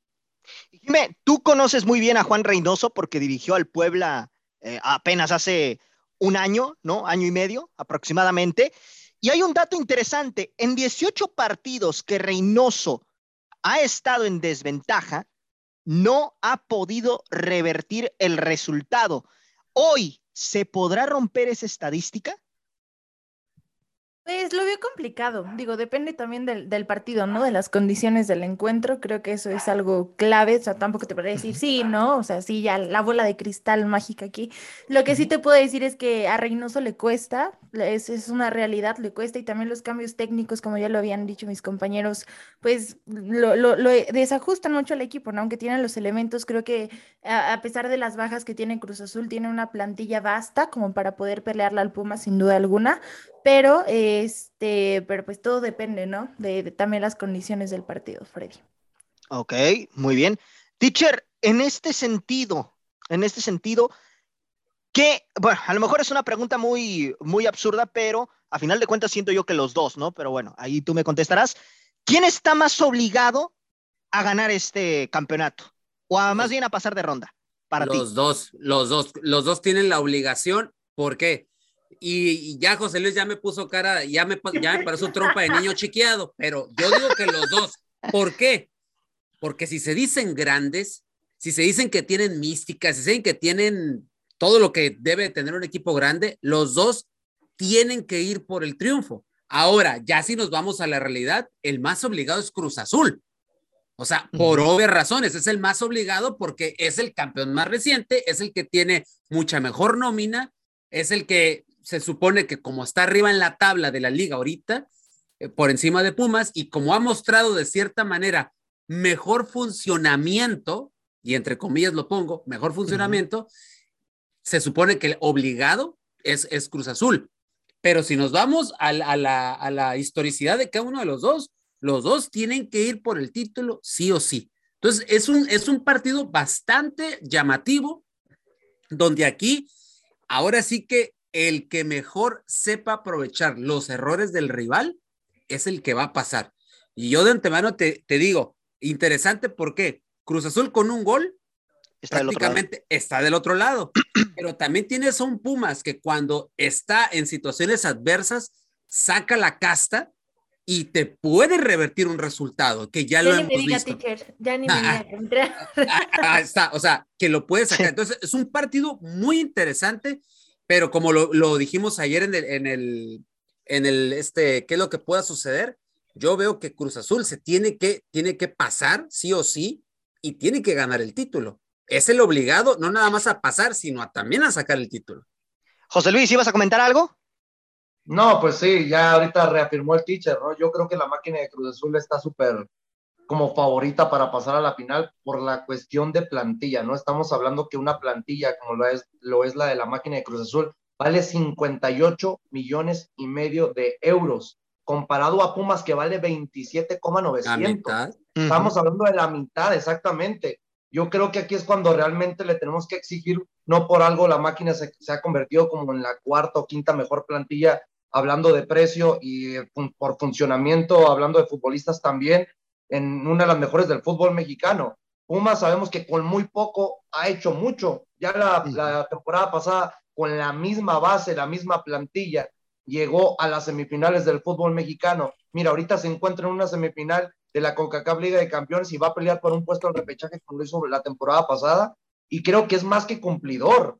Dime, tú conoces muy bien a Juan Reynoso porque dirigió al Puebla eh, apenas hace un año, ¿no? Año y medio aproximadamente. Y hay un dato interesante, en 18 partidos que Reynoso ha estado en desventaja, no ha podido revertir el resultado. Hoy, ¿se podrá romper esa estadística?
Pues lo veo complicado, digo, depende también del, del, partido, ¿no? De las condiciones del encuentro, creo que eso es algo clave, o sea, tampoco te podría decir sí, ¿no? O sea, sí, ya la bola de cristal mágica aquí. Lo que sí te puedo decir es que a Reynoso le cuesta, es, es una realidad, le cuesta, y también los cambios técnicos, como ya lo habían dicho mis compañeros, pues lo, lo, lo desajustan mucho al equipo, ¿no? Aunque tienen los elementos, creo que a, a, pesar de las bajas que tiene Cruz Azul, tiene una plantilla vasta como para poder pelearla al Puma sin duda alguna, pero, este, pero pues todo depende, ¿no? De, también las condiciones del partido, Freddy.
Ok, muy bien. Teacher, en este sentido, en este sentido, ¿qué? bueno, a lo mejor es una pregunta muy, muy absurda, pero a final de cuentas siento yo que los dos, ¿no? Pero bueno, ahí tú me contestarás. ¿Quién está más obligado a ganar este campeonato? O a, más bien a pasar de ronda para
los
ti.
dos, los dos, los dos tienen la obligación. ¿Por qué? Y, ya José Luis ya me puso cara, ya me, ya me parece trompa de niño chiqueado, pero yo digo que los dos. ¿Por qué? Porque si se dicen grandes, si se dicen que tienen mística, si se dicen que tienen todo lo que debe tener un equipo grande, los dos tienen que ir por el triunfo. Ahora, ya si nos vamos a la realidad, el más obligado es Cruz Azul. O sea, por obvias razones, es el más obligado porque es el campeón más reciente, es el que tiene mucha mejor nómina, es el que se supone que como está arriba en la tabla de la liga ahorita, eh, por encima de Pumas, y como ha mostrado de cierta manera mejor funcionamiento, y entre comillas lo pongo, mejor funcionamiento, se supone que el obligado es, es Cruz Azul. Pero si nos vamos a la, a la historicidad de cada uno de los dos, los dos tienen que ir por el título sí o sí. Entonces, es un, es un partido bastante llamativo, donde aquí, ahora sí que el que mejor sepa aprovechar los errores del rival es el que va a pasar. Y yo de antemano te, te digo, interesante porque Cruz Azul con un gol está prácticamente del está del otro lado, pero también tienes a un Pumas que cuando está en situaciones adversas saca la casta y te puede revertir un resultado que ya, lo hemos visto.
ya ni me ah,
ah, ah, ah, está, o sea, que lo puedes sacar. Entonces, es un partido muy interesante pero como lo, dijimos ayer en el, en el, en el, este, ¿qué es lo que pueda suceder? Yo veo que Cruz Azul se tiene que, tiene que pasar, sí o sí, y tiene que ganar el título. Es el obligado, no nada más a pasar, sino a, también a sacar el título.
José Luis, ¿ibas a comentar algo?
No, pues sí, ya ahorita reafirmó el teacher, ¿no? Yo creo que la máquina de Cruz Azul está súper como favorita para pasar a la final por la cuestión de plantilla, ¿no? Estamos hablando que una plantilla como lo es, lo es la de la máquina de Cruz Azul vale 58 millones y medio de euros, comparado a Pumas que vale 27,900. Estamos hablando de la mitad, exactamente. Yo creo que aquí es cuando realmente le tenemos que exigir, no por algo la máquina se, se ha convertido como en la cuarta o quinta mejor plantilla, hablando de precio y por funcionamiento, hablando de futbolistas también, en una de las mejores del fútbol mexicano. Pumas sabemos que con muy poco ha hecho mucho. Ya la, temporada pasada, con la misma base, la misma plantilla, llegó a las semifinales del fútbol mexicano. Mira, ahorita se encuentra en una semifinal de la CONCACAF Liga de Campeones y va a pelear por un puesto al repechaje como lo hizo la temporada pasada. y creo que es más que cumplidor.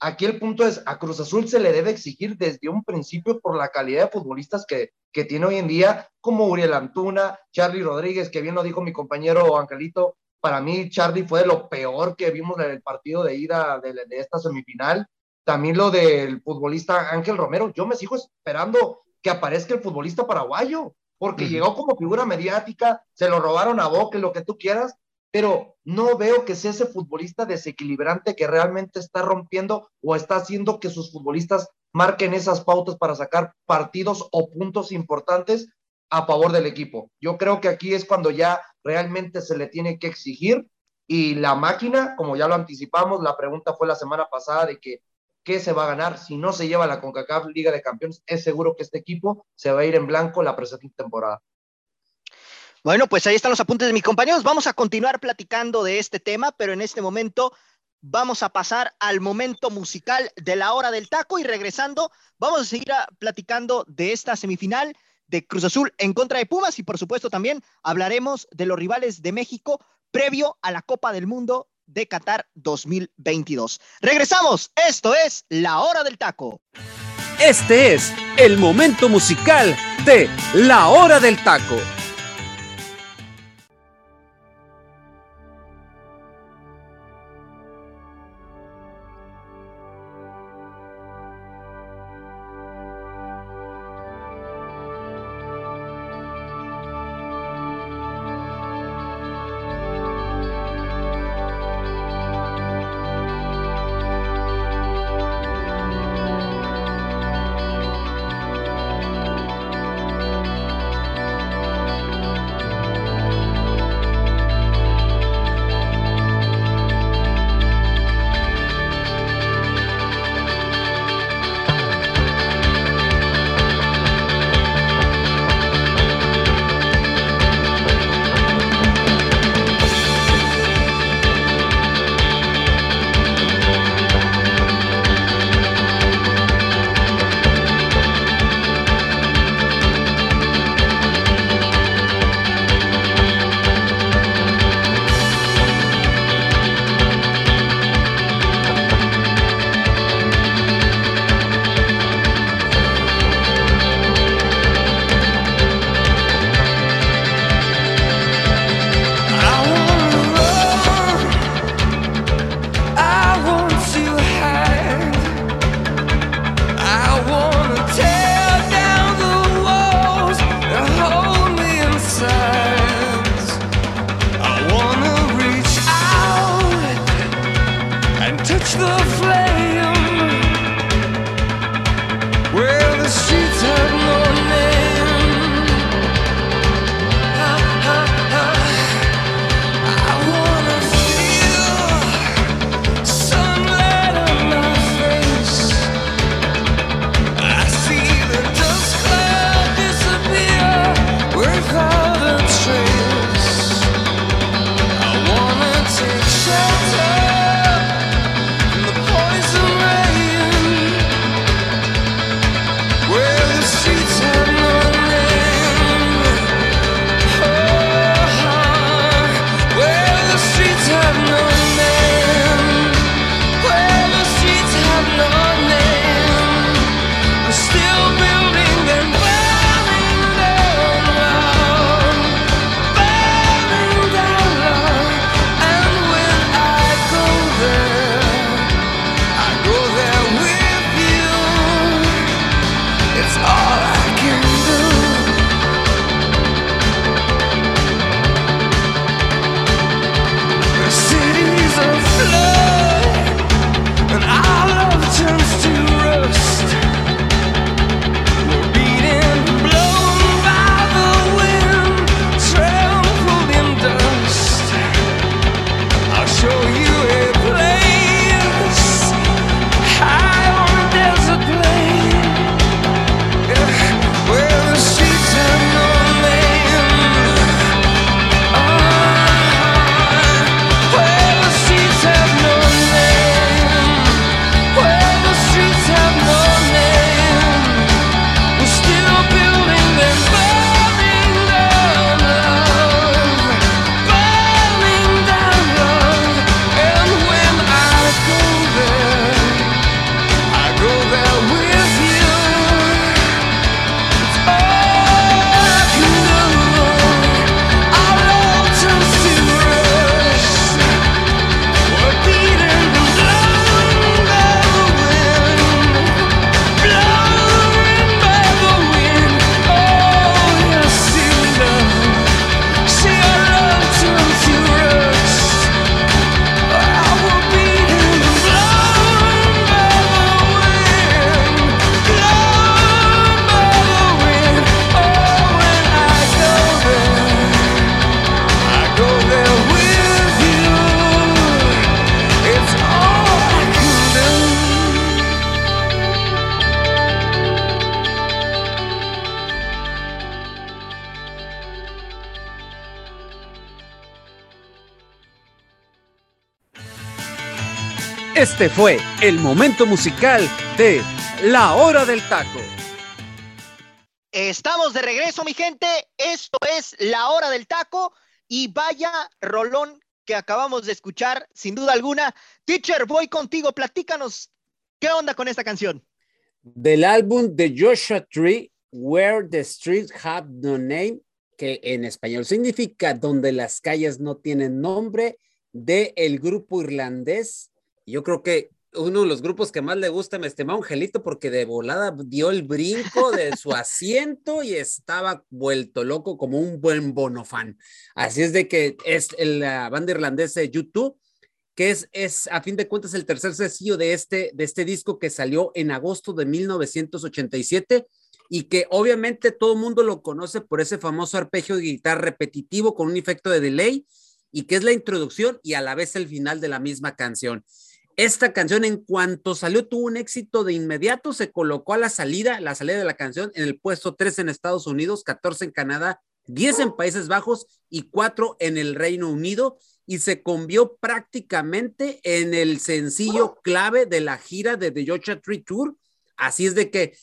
Aquí el punto es, a Cruz Azul se le debe exigir desde un principio por la calidad de futbolistas que, que tiene hoy en día, como Uriel Antuna, Charlie Rodríguez, que bien lo dijo mi compañero Angelito, para mí Charlie fue lo peor que vimos en el partido de ida de, de esta semifinal. También lo del futbolista Ángel Romero, yo me sigo esperando que aparezca el futbolista paraguayo, porque llegó como figura mediática, se lo robaron a Boca, lo que tú quieras, pero no veo que sea ese futbolista desequilibrante que realmente está rompiendo o está haciendo que sus futbolistas marquen esas pautas para sacar partidos o puntos importantes a favor del equipo. Yo creo que aquí es cuando ya realmente se le tiene que exigir y la máquina, como ya lo anticipamos, la pregunta fue la semana pasada de que qué se va a ganar si no se lleva la CONCACAF Liga de Campeones, es seguro que este equipo se va a ir en blanco la presente temporada.
Bueno, pues ahí están los apuntes de mis compañeros. Vamos a continuar platicando de este tema, pero en este momento vamos a pasar al momento musical de la hora del taco y regresando, vamos a seguir platicando de esta semifinal de Cruz Azul en contra de Pumas y por supuesto también hablaremos de los rivales de México previo a la Copa del Mundo de Qatar 2022. Regresamos, esto es la hora del taco.
Este es el momento musical de la hora del taco. Este fue el momento musical de La Hora del Taco.
Estamos de regreso, mi gente. Esto es La Hora del Taco y vaya rolón que acabamos de escuchar, sin duda alguna. Teacher, voy contigo, platícanos, ¿qué onda con esta canción?
Del álbum de Joshua Tree, Where the Streets Have No Name, que en español significa Donde las calles no tienen nombre, de el grupo irlandés. Yo creo que uno de los grupos que más le gusta, me estimaba Angelito, porque de volada dio el brinco de su asiento y estaba vuelto loco como un buen bonofan. Así es de que es la banda irlandesa YouTube, que es, es a fin de cuentas el tercer sencillo de este, de este disco que salió en agosto de 1987 y que obviamente todo el mundo lo conoce por ese famoso arpegio de guitarra repetitivo con un efecto de delay y que es la introducción y a la vez el final de la misma canción. Esta canción en cuanto salió tuvo un éxito de inmediato, se colocó a la salida, la salida de la canción en el puesto 3 en Estados Unidos, 14 en Canadá, 10 en Países Bajos y 4 en el Reino Unido y se convió prácticamente en el sencillo clave de la gira de The Georgia Tree Tour. Así es de que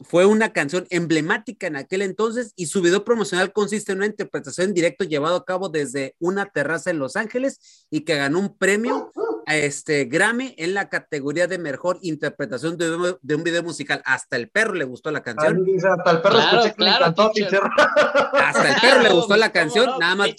fue una canción emblemática en aquel entonces y su video promocional consiste en una interpretación en directo llevado a cabo desde una terraza en Los Ángeles y que ganó un premio este Grammy en la categoría de mejor interpretación de, un video musical. Hasta el perro le gustó la canción.
hasta el perro
Hasta el perro le gustó la canción, nada más.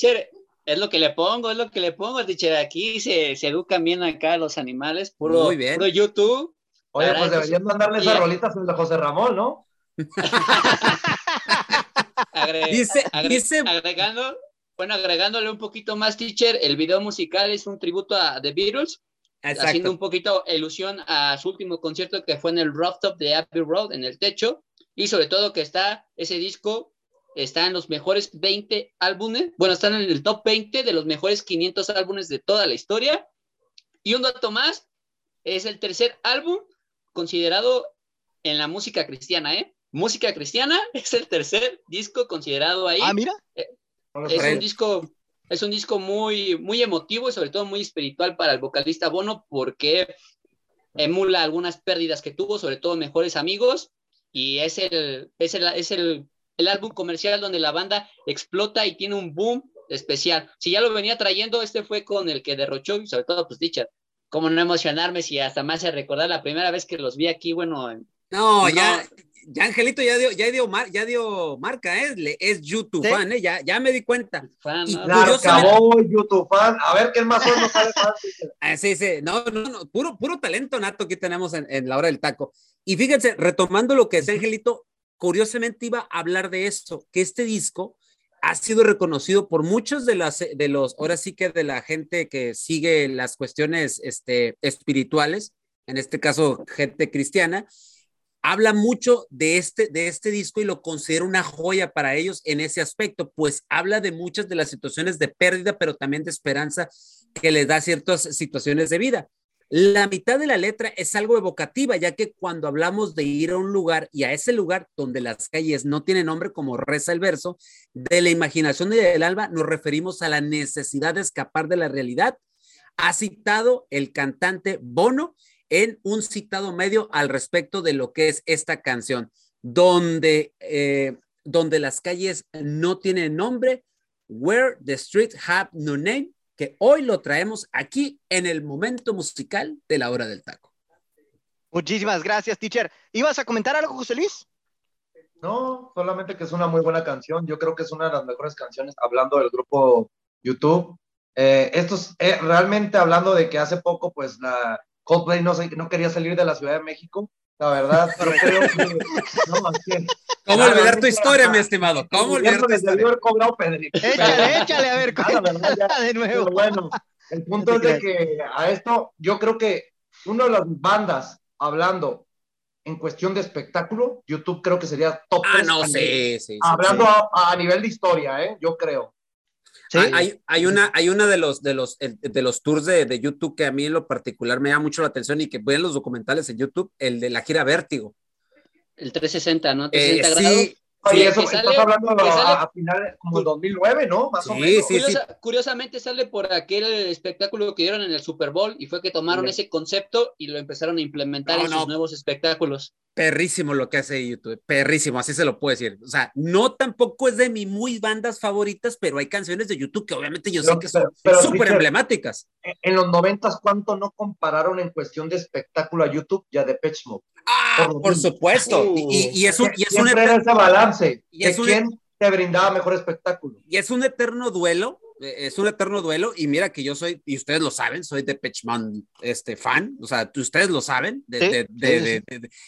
es lo que le pongo, es lo que le pongo, teacher. Aquí se, se educan bien acá los animales, puro, Muy bien. puro YouTube
Oye, pues deberían mandarle esas rolitas de José Ramón, ¿no?
dice, dice... Agregando, bueno, agregándole un poquito más, teacher, el video musical es un tributo a The Beatles, haciendo un poquito ilusión a su último concierto que fue en el rooftop de Abbey Road, en el techo, y sobre todo que está ese disco, está en los mejores 20 álbumes, bueno, están en el top 20 de los mejores 500 álbumes de toda la historia. Y un dato más, es el tercer álbum considerado en la música cristiana, ¿eh? Música cristiana es el tercer disco considerado ahí.
Ah, mira.
Eh, es un disco, es un disco muy, muy emotivo y sobre todo muy espiritual para el vocalista Bono porque emula algunas pérdidas que tuvo, sobre todo mejores amigos, y es el, es el, es el, el álbum comercial donde la banda explota y tiene un boom especial. Si ya lo venía trayendo, este fue con el que derrochó, y sobre todo, pues dicha, cómo no emocionarme si hasta más se recordar la primera vez que los vi aquí, bueno.
No, ya, ya Angelito ya dio, ya dio, ya dio marca, ¿eh? es YouTube fan, ¿eh? Ya, ya me di cuenta.
Fan, acabó YouTube fan. A ver qué más no sale
ah, Sí, sí, no, no, no, puro, puro talento nato que tenemos en, en la hora del taco. Y fíjense, retomando lo que es Angelito, curiosamente iba a hablar de esto, que este disco ha sido reconocido por muchos de, las, de los, ahora sí que de la gente que sigue las cuestiones este, espirituales, en este caso gente cristiana, habla mucho de este, de este disco y lo considera una joya para ellos en ese aspecto, pues habla de muchas de las situaciones de pérdida, pero también de esperanza que les da ciertas situaciones de vida. La mitad de la letra es algo evocativa, ya que cuando hablamos de ir a un lugar y a ese lugar donde las calles no tienen nombre, como reza el verso, de la imaginación del alba nos referimos a la necesidad de escapar de la realidad. Ha citado el cantante Bono en un citado medio al respecto de lo que es esta canción, donde, eh, donde las calles no tienen nombre, Where the Streets Have No Name, que hoy lo traemos aquí en el momento musical de la hora del taco.
Muchísimas gracias, teacher. ¿Ibas a comentar algo, José Luis?
No, solamente que es una muy buena canción. Yo creo que es una de las mejores canciones hablando del grupo YouTube. Eh, esto es eh, realmente hablando de que hace poco, pues la Coldplay no, no quería salir de la Ciudad de México la verdad, pero creo que. No,
¿Cómo olvidar tu historia, mi estimado? ¿Cómo olvidar tu historia?
haber cobrado Pedrito.
Échale, échale, a ver,
de nuevo. bueno, el punto es de que a esto, yo creo que una de las bandas hablando en cuestión de espectáculo, YouTube creo que sería top
Ah, no, sí, sí,
Hablando A, a, nivel de historia, ¿eh? Yo creo.
Hay, hay, una, hay una de los, de los, de los tours de, de, YouTube que a mí en lo particular me da mucho la atención y que ven los documentales en YouTube, el de la gira Vértigo.
El 360, ¿no? 360 eh, grados.
Sí,
Oye, eso estás hablando a, finales como el 2009, ¿no? Más o menos.
Sí, curiosamente sale por aquel espectáculo que dieron en el Super Bowl y fue que tomaron ese concepto y lo empezaron a implementar en sus nuevos espectáculos.
Perrísimo lo que hace YouTube, perrísimo, así se lo puedo decir. O sea, no tampoco es de mis muy bandas favoritas, pero hay canciones de YouTube que obviamente yo sé que son súper emblemáticas.
En los noventas, ¿cuánto no compararon en cuestión de espectáculo a YouTube ya de Pitch Mode?
Ah, por, supuesto. y, es un, y es un
eterno, balance. Y es quién te brindaba mejor espectáculo.
Y es un eterno duelo. Eh, es un eterno duelo. Y mira que yo soy, y ustedes lo saben, soy de Pitchman este, fan. O sea, ustedes lo saben.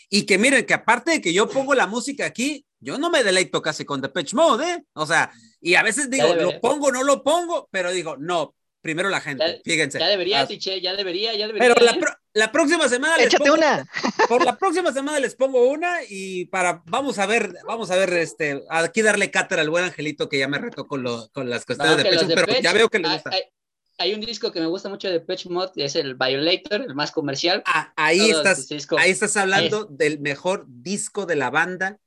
y que miren, que aparte de que yo pongo la música aquí, yo no me deleito casi con Depeche Mode, ¿eh? O sea, y a veces digo, lo pongo, no lo pongo, pero digo, no, primero la gente, fíjense.
Ya debería, Tiche, ya debería, ya debería.
Pero la, ¿eh? la próxima semana
les pongo, una.
Por la próxima semana les pongo una y para, vamos a ver, vamos a ver, este, aquí darle cátedra al buen Angelito que ya me retó con, lo, con las cuestiones de pecho, pero ya veo que le gusta.
Hay, un disco que me gusta mucho de Pitch Mod, es el Violator, el más comercial.
Ah, ahí, estás, ahí estás hablando del mejor disco de la banda.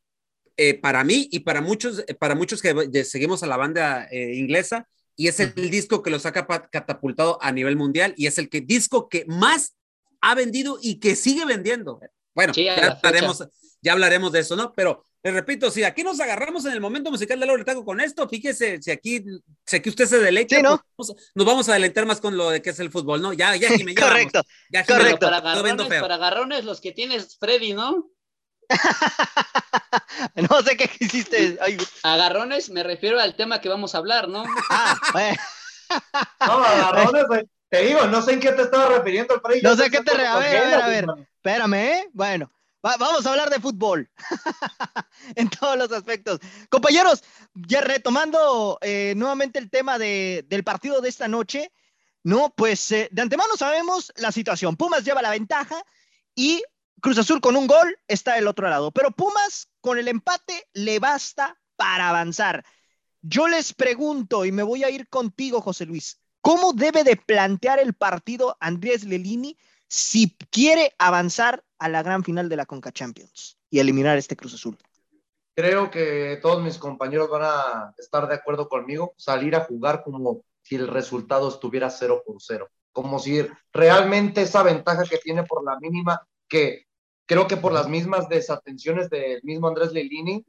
Eh, para mí y para muchos, para muchos que seguimos a la banda eh, inglesa, y es el, disco que los ha catapultado a nivel mundial y es el que, disco que más ha vendido y que sigue vendiendo. Bueno, ya, ya hablaremos de eso, ¿no? Pero les repito, si aquí nos agarramos en el momento musical de Laura Taco con esto, fíjese, si aquí, si aquí usted se deleita,
¿no?
Pues, nos vamos a adelentar más con lo de que es el fútbol, ¿no? Ya, ya,
me Correcto,
ya, correcto. Para agarrones, para agarrones los que tienes Freddy, ¿no?
no sé qué hiciste.
Agarrones, me refiero al tema que vamos a hablar, ¿no?
Ah,
no, agarrones, te digo, no sé en qué te estaba refiriendo
el No sé qué te refieres. A ver, a ver, a ver. Espérame, ¿eh? Bueno, vamos a hablar de fútbol en todos los aspectos. Compañeros, ya retomando eh, nuevamente el tema de, del partido de esta noche, ¿no? Pues eh, de antemano sabemos la situación. Pumas lleva la ventaja y Cruz Azul con un gol está del otro lado, pero Pumas con el empate le basta para avanzar. Yo les pregunto, y me voy a ir contigo, José Luis, ¿cómo debe de plantear el partido Andrés Lelini si quiere avanzar a la gran final de la Conca Champions y eliminar este Cruz Azul?
Creo que todos mis compañeros van a estar de acuerdo conmigo, salir a jugar como si el resultado estuviera 0 por 0, como si realmente esa ventaja que tiene por la mínima que creo que por las mismas desatenciones del mismo Andrés Lelini,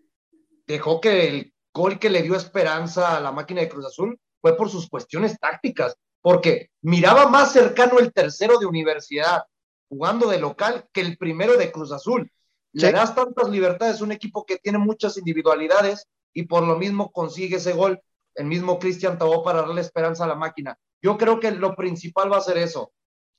dejó que el gol que le dio esperanza a la máquina de Cruz Azul fue por sus cuestiones tácticas, porque miraba más cercano el tercero de universidad jugando de local que el primero de Cruz Azul. Le das tantas libertades un equipo que tiene muchas individualidades y por lo mismo consigue ese gol, el mismo Cristian Tabó para darle esperanza a la máquina. Yo creo que lo principal va a ser eso,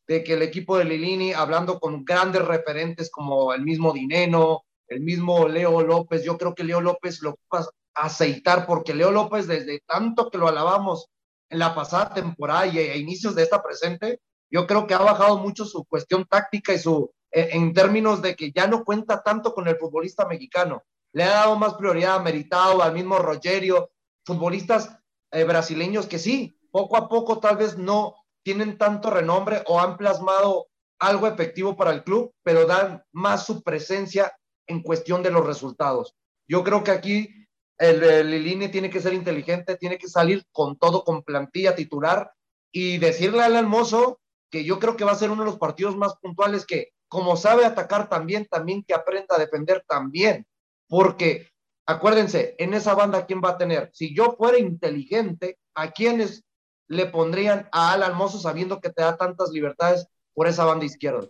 de que el equipo de Lilini, hablando con grandes referentes como el mismo Dineno, el mismo Leo López, yo creo que Leo López lo va a aceitar, porque Leo López, desde tanto que lo alabamos en la pasada temporada y a inicios de esta presente, yo creo que ha bajado mucho su cuestión táctica y su, eh, en términos de que ya no cuenta tanto con el futbolista mexicano. Le ha dado más prioridad a Meritao, al mismo Rogerio, futbolistas eh, brasileños que sí, poco a poco tal vez no, tienen tanto renombre o han plasmado algo efectivo para el club, pero dan más su presencia en cuestión de los resultados. Yo creo que aquí el, el tiene que ser inteligente, tiene que salir con todo, con plantilla titular y decirle al hermoso que yo creo que va a ser uno de los partidos más puntuales que, como sabe atacar también, también que aprenda a defender también, porque acuérdense, en esa banda, ¿quién va a tener? Si yo fuera inteligente, ¿a quiénes le pondrían a Al Almozo sabiendo que te da tantas libertades por esa banda izquierda?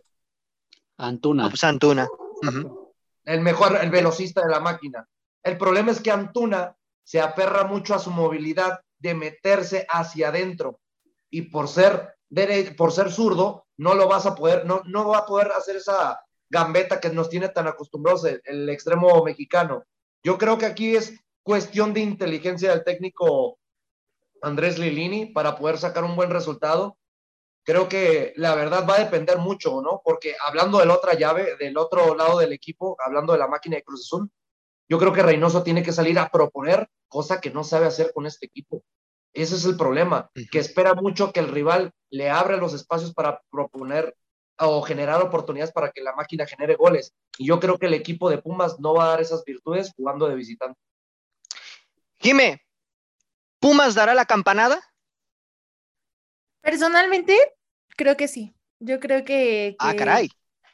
Antuna.
pues Antuna.
El mejor, el velocista de la máquina. El problema es que Antuna se aferra mucho a su movilidad de meterse hacia adentro y por ser, por ser zurdo no lo vas a poder, no, no va a poder hacer esa gambeta que nos tiene tan acostumbrados el extremo mexicano. Yo creo que aquí es cuestión de inteligencia del técnico Andrés Lilini para poder sacar un buen resultado. Creo que la verdad va a depender mucho, ¿no? Porque hablando de la otra llave, del otro lado del equipo, hablando de la máquina de Cruz Azul, yo creo que Reynoso tiene que salir a proponer, cosa que no sabe hacer con este equipo. Ese es el problema, que espera mucho que el rival le abra los espacios para proponer o generar oportunidades para que la máquina genere goles. Y yo creo que el equipo de Pumas no va a dar esas virtudes jugando de visitante.
Jime, ¿Pumas dará la campanada?
Personalmente, creo que sí. Yo creo que,
Ah, caray.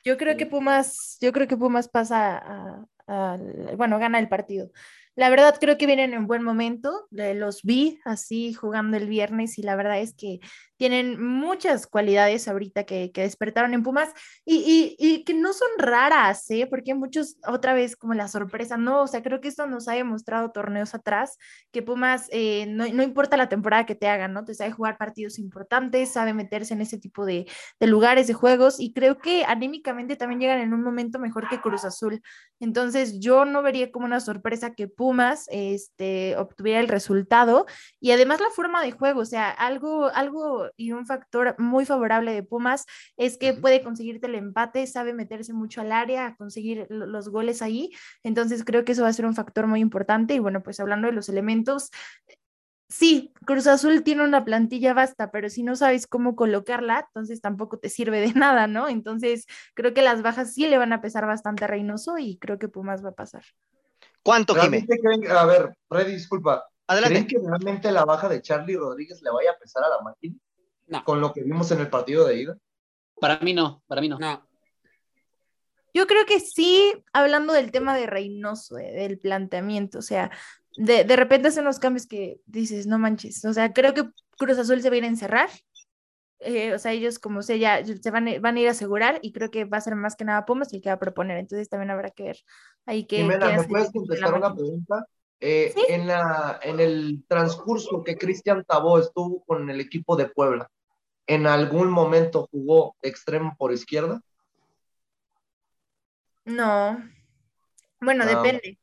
Yo creo que Pumas, yo creo que Pumas pasa a, a- bueno, gana el partido. La verdad creo que vienen en buen momento. Los vi así jugando el viernes y la verdad es que tienen muchas cualidades ahorita que, que despertaron en Pumas y, y- y que no son raras, ¿eh? Porque muchos, otra vez, como la sorpresa, no, o sea, creo que esto nos ha demostrado torneos atrás, que Pumas, eh, no, no importa la temporada que te hagan, ¿no? Te sabe jugar partidos importantes, sabe meterse en ese tipo de, de lugares, de juegos, y creo que anímicamente también llegan en un momento mejor que Cruz Azul. Entonces, yo no vería como una sorpresa que Pumas este, obtuviera el resultado y además la forma de juego, o sea, algo, algo y un factor muy favorable de Pumas es que puede conseguirte el empate, sabe meterse mucho al área, conseguir lo- los goles ahí. Entonces, creo que eso va a ser un factor muy importante. Y bueno, pues hablando de los elementos, Sí, Cruz Azul tiene una plantilla vasta, pero si no sabes cómo colocarla, entonces tampoco te sirve de nada, ¿no? Entonces creo que las bajas sí le van a pesar bastante a Reynoso y creo que Pumas va a pasar.
¿Cuánto,
creen- a ver, Freddy, disculpa. ¿Creen
Adelante.
que realmente la baja de Charlie Rodríguez le vaya a pesar a la máquina?
No.
Con lo que vimos en el partido de ida.
Para mí no, para mí no.
No,
Yo creo que sí, hablando del tema de Reynoso, eh, del planteamiento, o sea, de, de repente hacen unos cambios que dices, no manches, o sea, creo que Cruz Azul se va a ir a encerrar, eh, o sea, ellos como sé, ya se van, a- van a ir a asegurar y creo que va a ser más que nada Pumas el que va a proponer, entonces también habrá que ver ahí qué,
Jimena,
qué
¿me puedes contestar una pregunta? Eh,
Sí.
en, la, en el transcurso que Cristian Tabó estuvo con el equipo de Puebla, ¿en algún momento jugó extremo por izquierda?
No. Bueno,
Ah.
depende.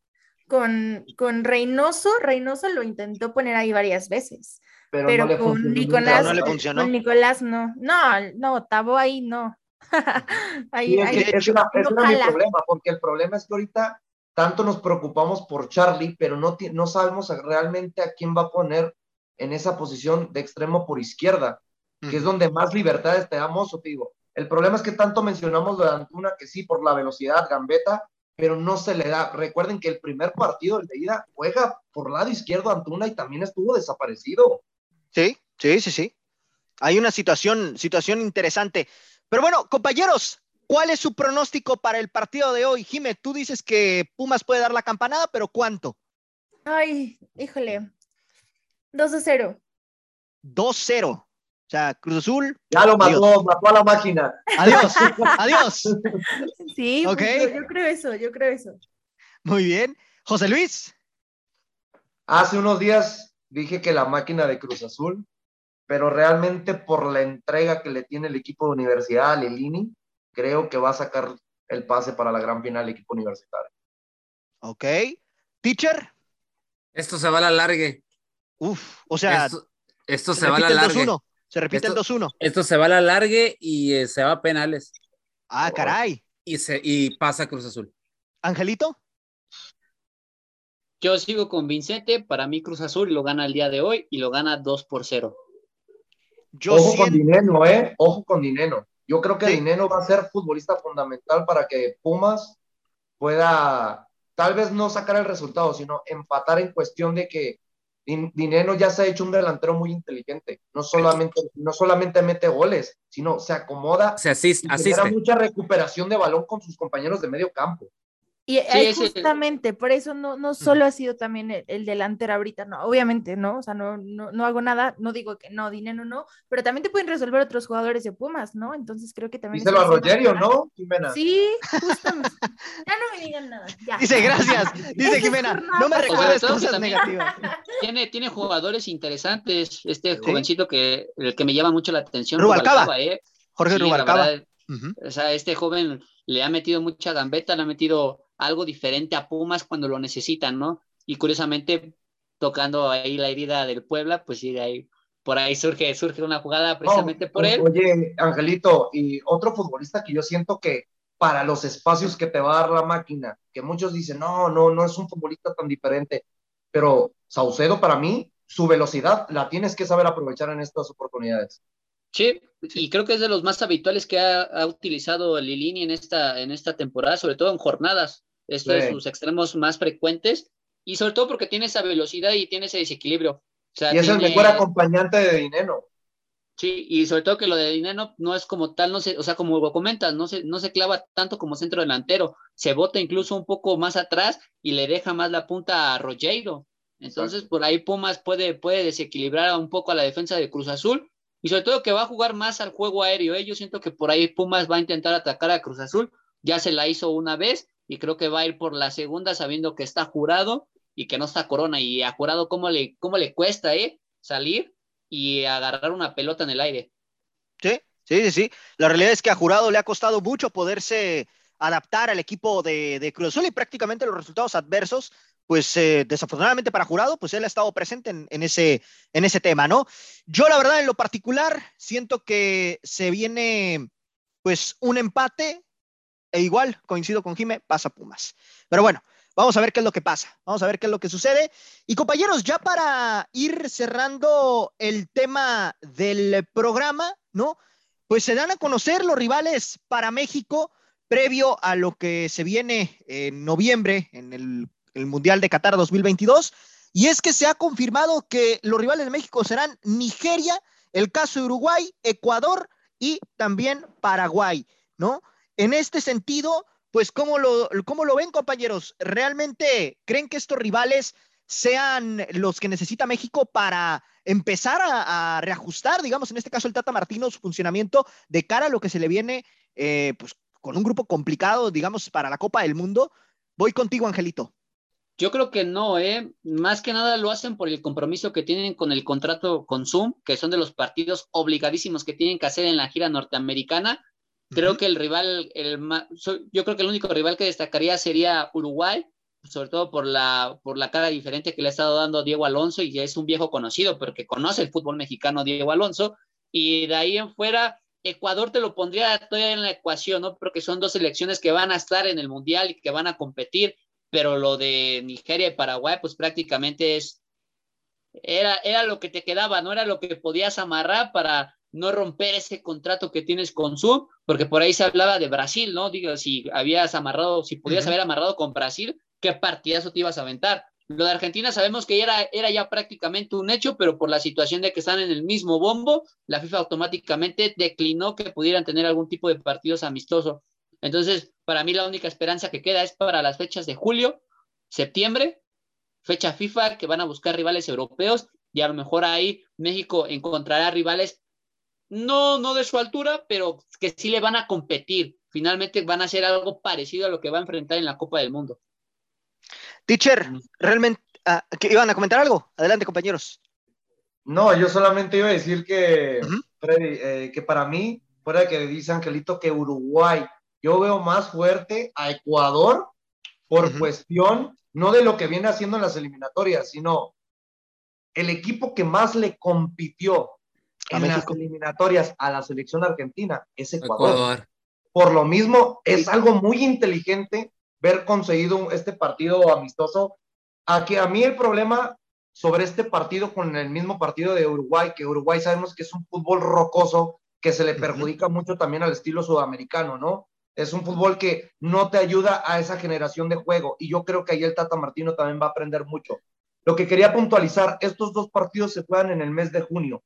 Con, con Reynoso, Reynoso lo intentó poner ahí varias veces,
Pero,
pero
no le
con
funcionó
Nicolás,
no le
¿verdad?
funcionó.
con Nicolás no. No, no, Tabo ahí no. ahí,
es
ahí no
era mi problema, porque el problema es que ahorita tanto nos preocupamos por Charlie, pero no, no sabemos realmente a quién va a poner en esa posición de extremo por izquierda, que es donde más libertades te damos, o te digo. El problema es que tanto mencionamos lo de Antuna, que sí, por la velocidad, gambeta, pero no se le da. Recuerden que el primer partido, el de ida, juega por lado izquierdo Antuna y también estuvo desaparecido.
Sí, sí, sí, sí. Hay una situación, situación interesante. Pero bueno, compañeros, ¿cuál es su pronóstico para el partido de hoy? Jime, tú dices que Pumas puede dar la campanada, pero ¿cuánto?
Ay, híjole. 2 a 0.
2-0. O sea, Cruz Azul.
Ya lo
Adiós.
mató, mató a la máquina.
Adiós, adiós.
Sí, pues,
Ok.
yo, yo creo eso, yo creo eso.
Muy bien. José Luis.
Hace unos días dije que la máquina de Cruz Azul, pero realmente por la entrega que le tiene el equipo de universidad a Lilini, creo que va a sacar el pase para la gran final el equipo universitario.
Ok. Teacher.
esto se va a la largue.
Uf, o sea,
esto, esto
se
va a la largue.
2-1. Se repite el
Esto-
2-1.
Esto se va a la largue y eh, se va a penales.
Ah, caray.
Y, se, y pasa Cruz Azul.
Angelito.
Yo sigo con Vincente, para mí Cruz Azul lo gana el día de hoy y lo gana 2 por 0.
Yo
Ojo con. Dineno, ¿eh? Ojo con Dineno. Yo creo que
Sí.
Dineno va a ser futbolista fundamental para que Pumas pueda, tal vez no sacar el resultado, sino empatar en cuestión de que Dineno ya se ha hecho un delantero muy inteligente. No solamente, no solamente mete goles, sino se acomoda
Se asiste.
y
asiste.
mucha recuperación de balón con sus compañeros de medio campo.
Y ahí
ese-
justamente, por eso no, no solo ha sido también el, el delantero ahorita, no, obviamente, ¿no? O sea, no, no, no hago nada, no digo que no, dinero no, pero también te pueden resolver otros jugadores de Pumas, ¿no? Entonces creo que también...
Díselo a Rogerio, ¿no, Jimena?
Sí, justamente. ya no me digan nada, ya.
Dice gracias. Dice Jimena. No me recuerdes cosas
también-
negativas.
Tiene, tiene jugadores interesantes, este
Sí.
jovencito que, el que me llama mucho la atención.
Rubalcaba.
¿eh?
Jorge
Sí,
Rubalcaba.
verdad. O sea, este joven le ha metido mucha gambeta, le ha metido algo diferente a Pumas cuando lo necesitan, ¿no? Y curiosamente, tocando ahí la herida del Puebla, pues sí, de ahí, por ahí surge, surge una jugada precisamente
No,
por él.
Oye, Angelito, y otro futbolista que yo siento que para los espacios que te va a dar la máquina, que muchos dicen, no, no, no es un futbolista tan diferente, pero Saucedo para mí, su velocidad la tienes que saber aprovechar en estas oportunidades.
Sí, y creo que es de los más habituales que ha, ha utilizado Lilini en esta, en esta temporada, sobre todo en jornadas. Es de
Sí.
sus extremos más frecuentes y sobre todo porque tiene esa velocidad y tiene ese desequilibrio.
y es el mejor acompañante de dinero.
Sí, y sobre todo que lo de dinero no es como tal, no se, o sea, como lo comentas, no se, no se clava tanto como centro delantero, se bota incluso un poco más atrás y le deja más la punta a Rogero. Entonces, por ahí Pumas puede, puede desequilibrar un poco a la defensa de Cruz Azul y sobre todo que va a jugar más al juego aéreo. ¿eh? Yo siento que por ahí Pumas va a intentar atacar a Cruz Azul, ya se la hizo una vez y creo que va a ir por la segunda sabiendo que está jurado y que no está Corona y a jurado cómo le, cómo le cuesta eh, salir y agarrar una pelota en el aire.
Sí, sí, sí, sí. La realidad es que a jurado le ha costado mucho poderse adaptar al equipo de, de Cruz Azul y prácticamente los resultados adversos pues eh, desafortunadamente para jurado, pues él ha estado presente en, ese, en ese tema, ¿no? Yo la verdad en lo particular siento que se viene pues un empate e igual, coincido con Jime, pasa Pumas. Pero bueno, vamos a ver qué es lo que pasa, vamos a ver qué es lo que sucede. Y compañeros, ya para ir cerrando el tema del programa, ¿no? Pues se dan a conocer los rivales para México previo a lo que se viene en noviembre en el el Mundial de Qatar 2022. Y es que se ha confirmado que los rivales de México serán Nigeria, el caso de Uruguay, Ecuador y también Paraguay, ¿no? En este sentido, pues, ¿cómo lo, cómo lo ven, compañeros? ¿Realmente creen que estos rivales sean los que necesita México para empezar a, reajustar, digamos, en este caso el Tata Martino, su funcionamiento de cara a lo que se le viene, eh, pues, con un grupo complicado, digamos, para la Copa del Mundo? Voy contigo, Angelito.
Yo creo que no, ¿eh? Más que nada lo hacen por el compromiso que tienen con el contrato con Zoom, que son de los partidos obligadísimos que tienen que hacer en la gira norteamericana. Creo que el rival, el, yo creo que el único rival que destacaría sería Uruguay, sobre todo por la, por la cara diferente que le ha estado dando Diego Alonso, y ya es un viejo conocido, porque conoce el fútbol mexicano Diego Alonso, y de ahí en fuera, Ecuador te lo pondría todavía en la ecuación, ¿no? Porque son dos selecciones que van a estar en el Mundial y que van a competir pero lo de Nigeria y Paraguay, pues prácticamente es, era, era lo que te quedaba, no era lo que podías amarrar para no romper ese contrato que tienes con Zoom, porque por ahí se hablaba de Brasil, ¿no? Digo, si habías amarrado, si podías haber amarrado con Brasil, ¿qué partidazo te ibas a aventar? Lo de Argentina sabemos que era, era ya prácticamente un hecho, pero por la situación de que están en el mismo bombo, la FIFA automáticamente declinó que pudieran tener algún tipo de partidos amistosos. Entonces, para mí la única esperanza que queda es para las fechas de julio, septiembre, fecha FIFA, que van a buscar rivales europeos y a lo mejor ahí México encontrará rivales no, no de su altura, pero que sí le van a competir. Finalmente van a ser algo parecido a lo que va a enfrentar en la Copa del Mundo.
Teacher, realmente, ah, ¿iban a comentar algo? Adelante, compañeros.
No, yo solamente iba a decir que, eh, que para mí, fuera de que dice Angelito que Uruguay yo veo más fuerte a Ecuador por cuestión no de lo que viene haciendo en las eliminatorias, sino el equipo que más le compitió en las eliminatorias a la selección argentina es Ecuador. Por lo mismo, es algo muy inteligente ver conseguido este partido amistoso. A que a mí el problema sobre este partido con el mismo partido de Uruguay, que Uruguay sabemos que es un fútbol rocoso que se le perjudica mucho también al estilo sudamericano, ¿no? Es un fútbol que no te ayuda a esa generación de juego y yo creo que ahí el Tata Martino también va a aprender mucho. Lo que quería puntualizar, estos dos partidos se juegan en el mes de junio.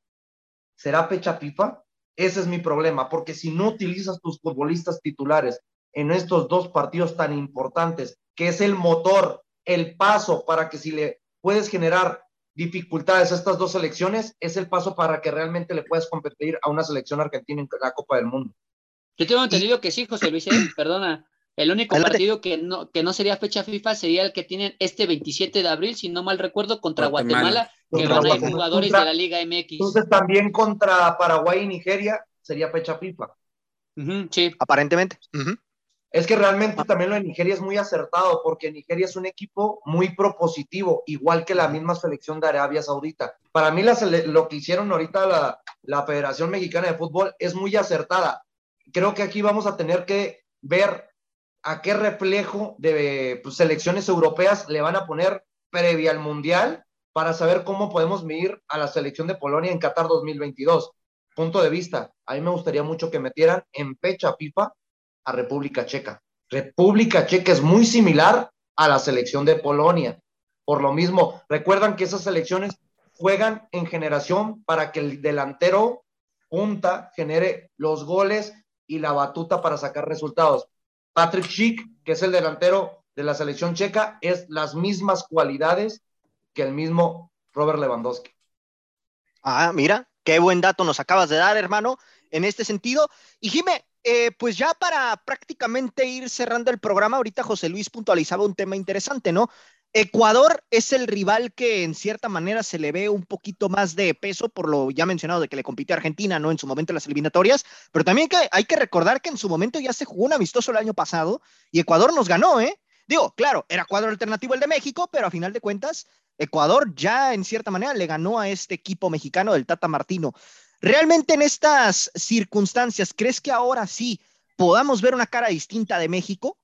¿Será fecha FIFA? Ese es mi problema, porque si no utilizas tus futbolistas titulares en estos dos partidos tan importantes, que es el motor, el paso para que si le puedes generar dificultades a estas dos selecciones, es el paso para que realmente le puedas competir a una selección argentina en la Copa del Mundo.
Yo tengo entendido que sí, José Luis, ¿eh? perdona. El único partido que no, que no sería fecha FIFA sería el que tienen este 27 de abril, si no mal recuerdo, contra Guatemala, que van a ir jugadores de la Liga MX.
Entonces también contra Paraguay y Nigeria sería fecha FIFA.
sí. Aparentemente.
Es que realmente también lo de Nigeria es muy acertado, porque Nigeria es un equipo muy propositivo, igual que la misma selección de Arabia Saudita. Para mí lo que hicieron ahorita la, la Federación Mexicana de Fútbol es muy acertada creo que aquí vamos a tener que ver a qué reflejo de pues, selecciones europeas le van a poner previa al Mundial para saber cómo podemos medir a la selección de Polonia en Qatar 2022. Punto de vista, a mí me gustaría mucho que metieran en fecha FIFA a República Checa. República Checa es muy similar a la selección de Polonia. por lo mismo. Recuerdan que esas selecciones juegan en generación para que el delantero punta genere los goles y la batuta para sacar resultados. Patrick Schick, que es el delantero de la selección checa, es las mismas cualidades que el mismo Robert Lewandowski.
Ah, mira, qué buen dato nos acabas de dar, hermano, en este sentido. Y Jime, eh, pues ya para prácticamente ir cerrando el programa, ahorita José Luis puntualizaba un tema interesante, ¿no? Ecuador es el rival que en cierta manera se le ve un poquito más de peso por lo ya mencionado de que le compitió Argentina, ¿no? En su momento en las eliminatorias, pero también que hay que recordar que en su momento ya se jugó un amistoso el año pasado y Ecuador nos ganó, ¿eh? Digo, claro, era cuadro alternativo el de México, pero a final de cuentas, Ecuador ya en cierta manera le ganó a este equipo mexicano del Tata Martino. Realmente en estas circunstancias, ¿crees que ahora sí podamos ver una cara distinta de México?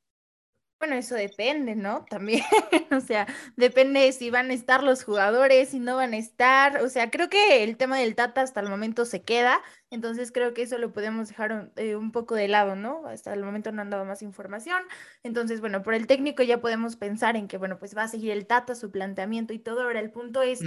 Bueno, eso depende, ¿no? También, o sea, depende si van a estar los jugadores, si no van a estar, o sea, creo que el tema del Tata hasta el momento se queda, entonces creo que eso lo podemos dejar un, eh, un, poco de lado, ¿no? Hasta el momento no han dado más información, entonces, bueno, por el técnico ya podemos pensar en que, bueno, pues va a seguir el Tata, su planteamiento y todo, ahora el punto es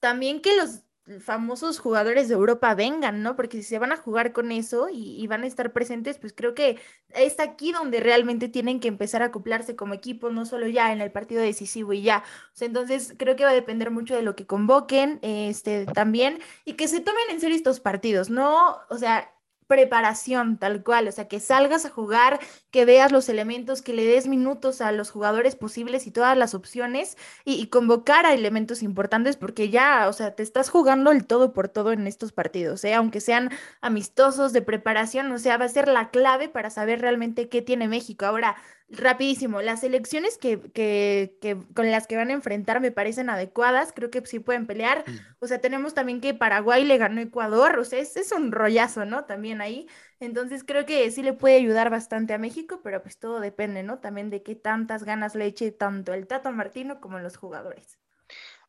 también que los famosos jugadores de Europa vengan, ¿no? Porque si se van a jugar con eso y, van a estar presentes, pues creo que es aquí donde realmente tienen que empezar a acoplarse como equipo, no solo ya en el partido decisivo y ya. O sea, entonces creo que va a depender mucho de lo que convoquen, este, también, y que se tomen en serio estos partidos, ¿no? O sea, preparación tal cual, o sea, que salgas a jugar, que veas los elementos, que le des minutos a los jugadores posibles y todas las opciones y, convocar a elementos importantes porque ya, o sea, te estás jugando el todo por todo en estos partidos, ¿eh? aunque sean amistosos de preparación, o sea, va a ser la clave para saber realmente qué tiene México. Ahora, rapidísimo, las elecciones que, que, que, con las que van a enfrentar me parecen adecuadas, creo que sí pueden pelear. O sea, tenemos también que Paraguay le ganó a Ecuador, o sea, es, es, un rollazo, ¿no? También ahí. Entonces creo que sí le puede ayudar bastante a México, pero pues todo depende, ¿no? También de qué tantas ganas le eche tanto el Tato Martino como los jugadores.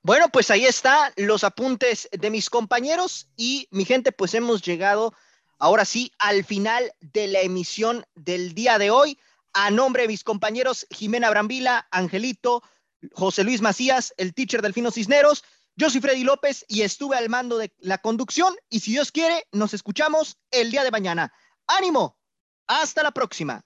Bueno, pues ahí está los apuntes de mis compañeros y mi gente, pues hemos llegado ahora sí al final de la emisión del día de hoy. A nombre de mis compañeros Jimena Brambila, Angelito, José Luis Macías, el teacher Delfino Cisneros, yo soy Freddy López y estuve al mando de la conducción y si Dios quiere, nos escuchamos el día de mañana. ánimo, hasta la próxima.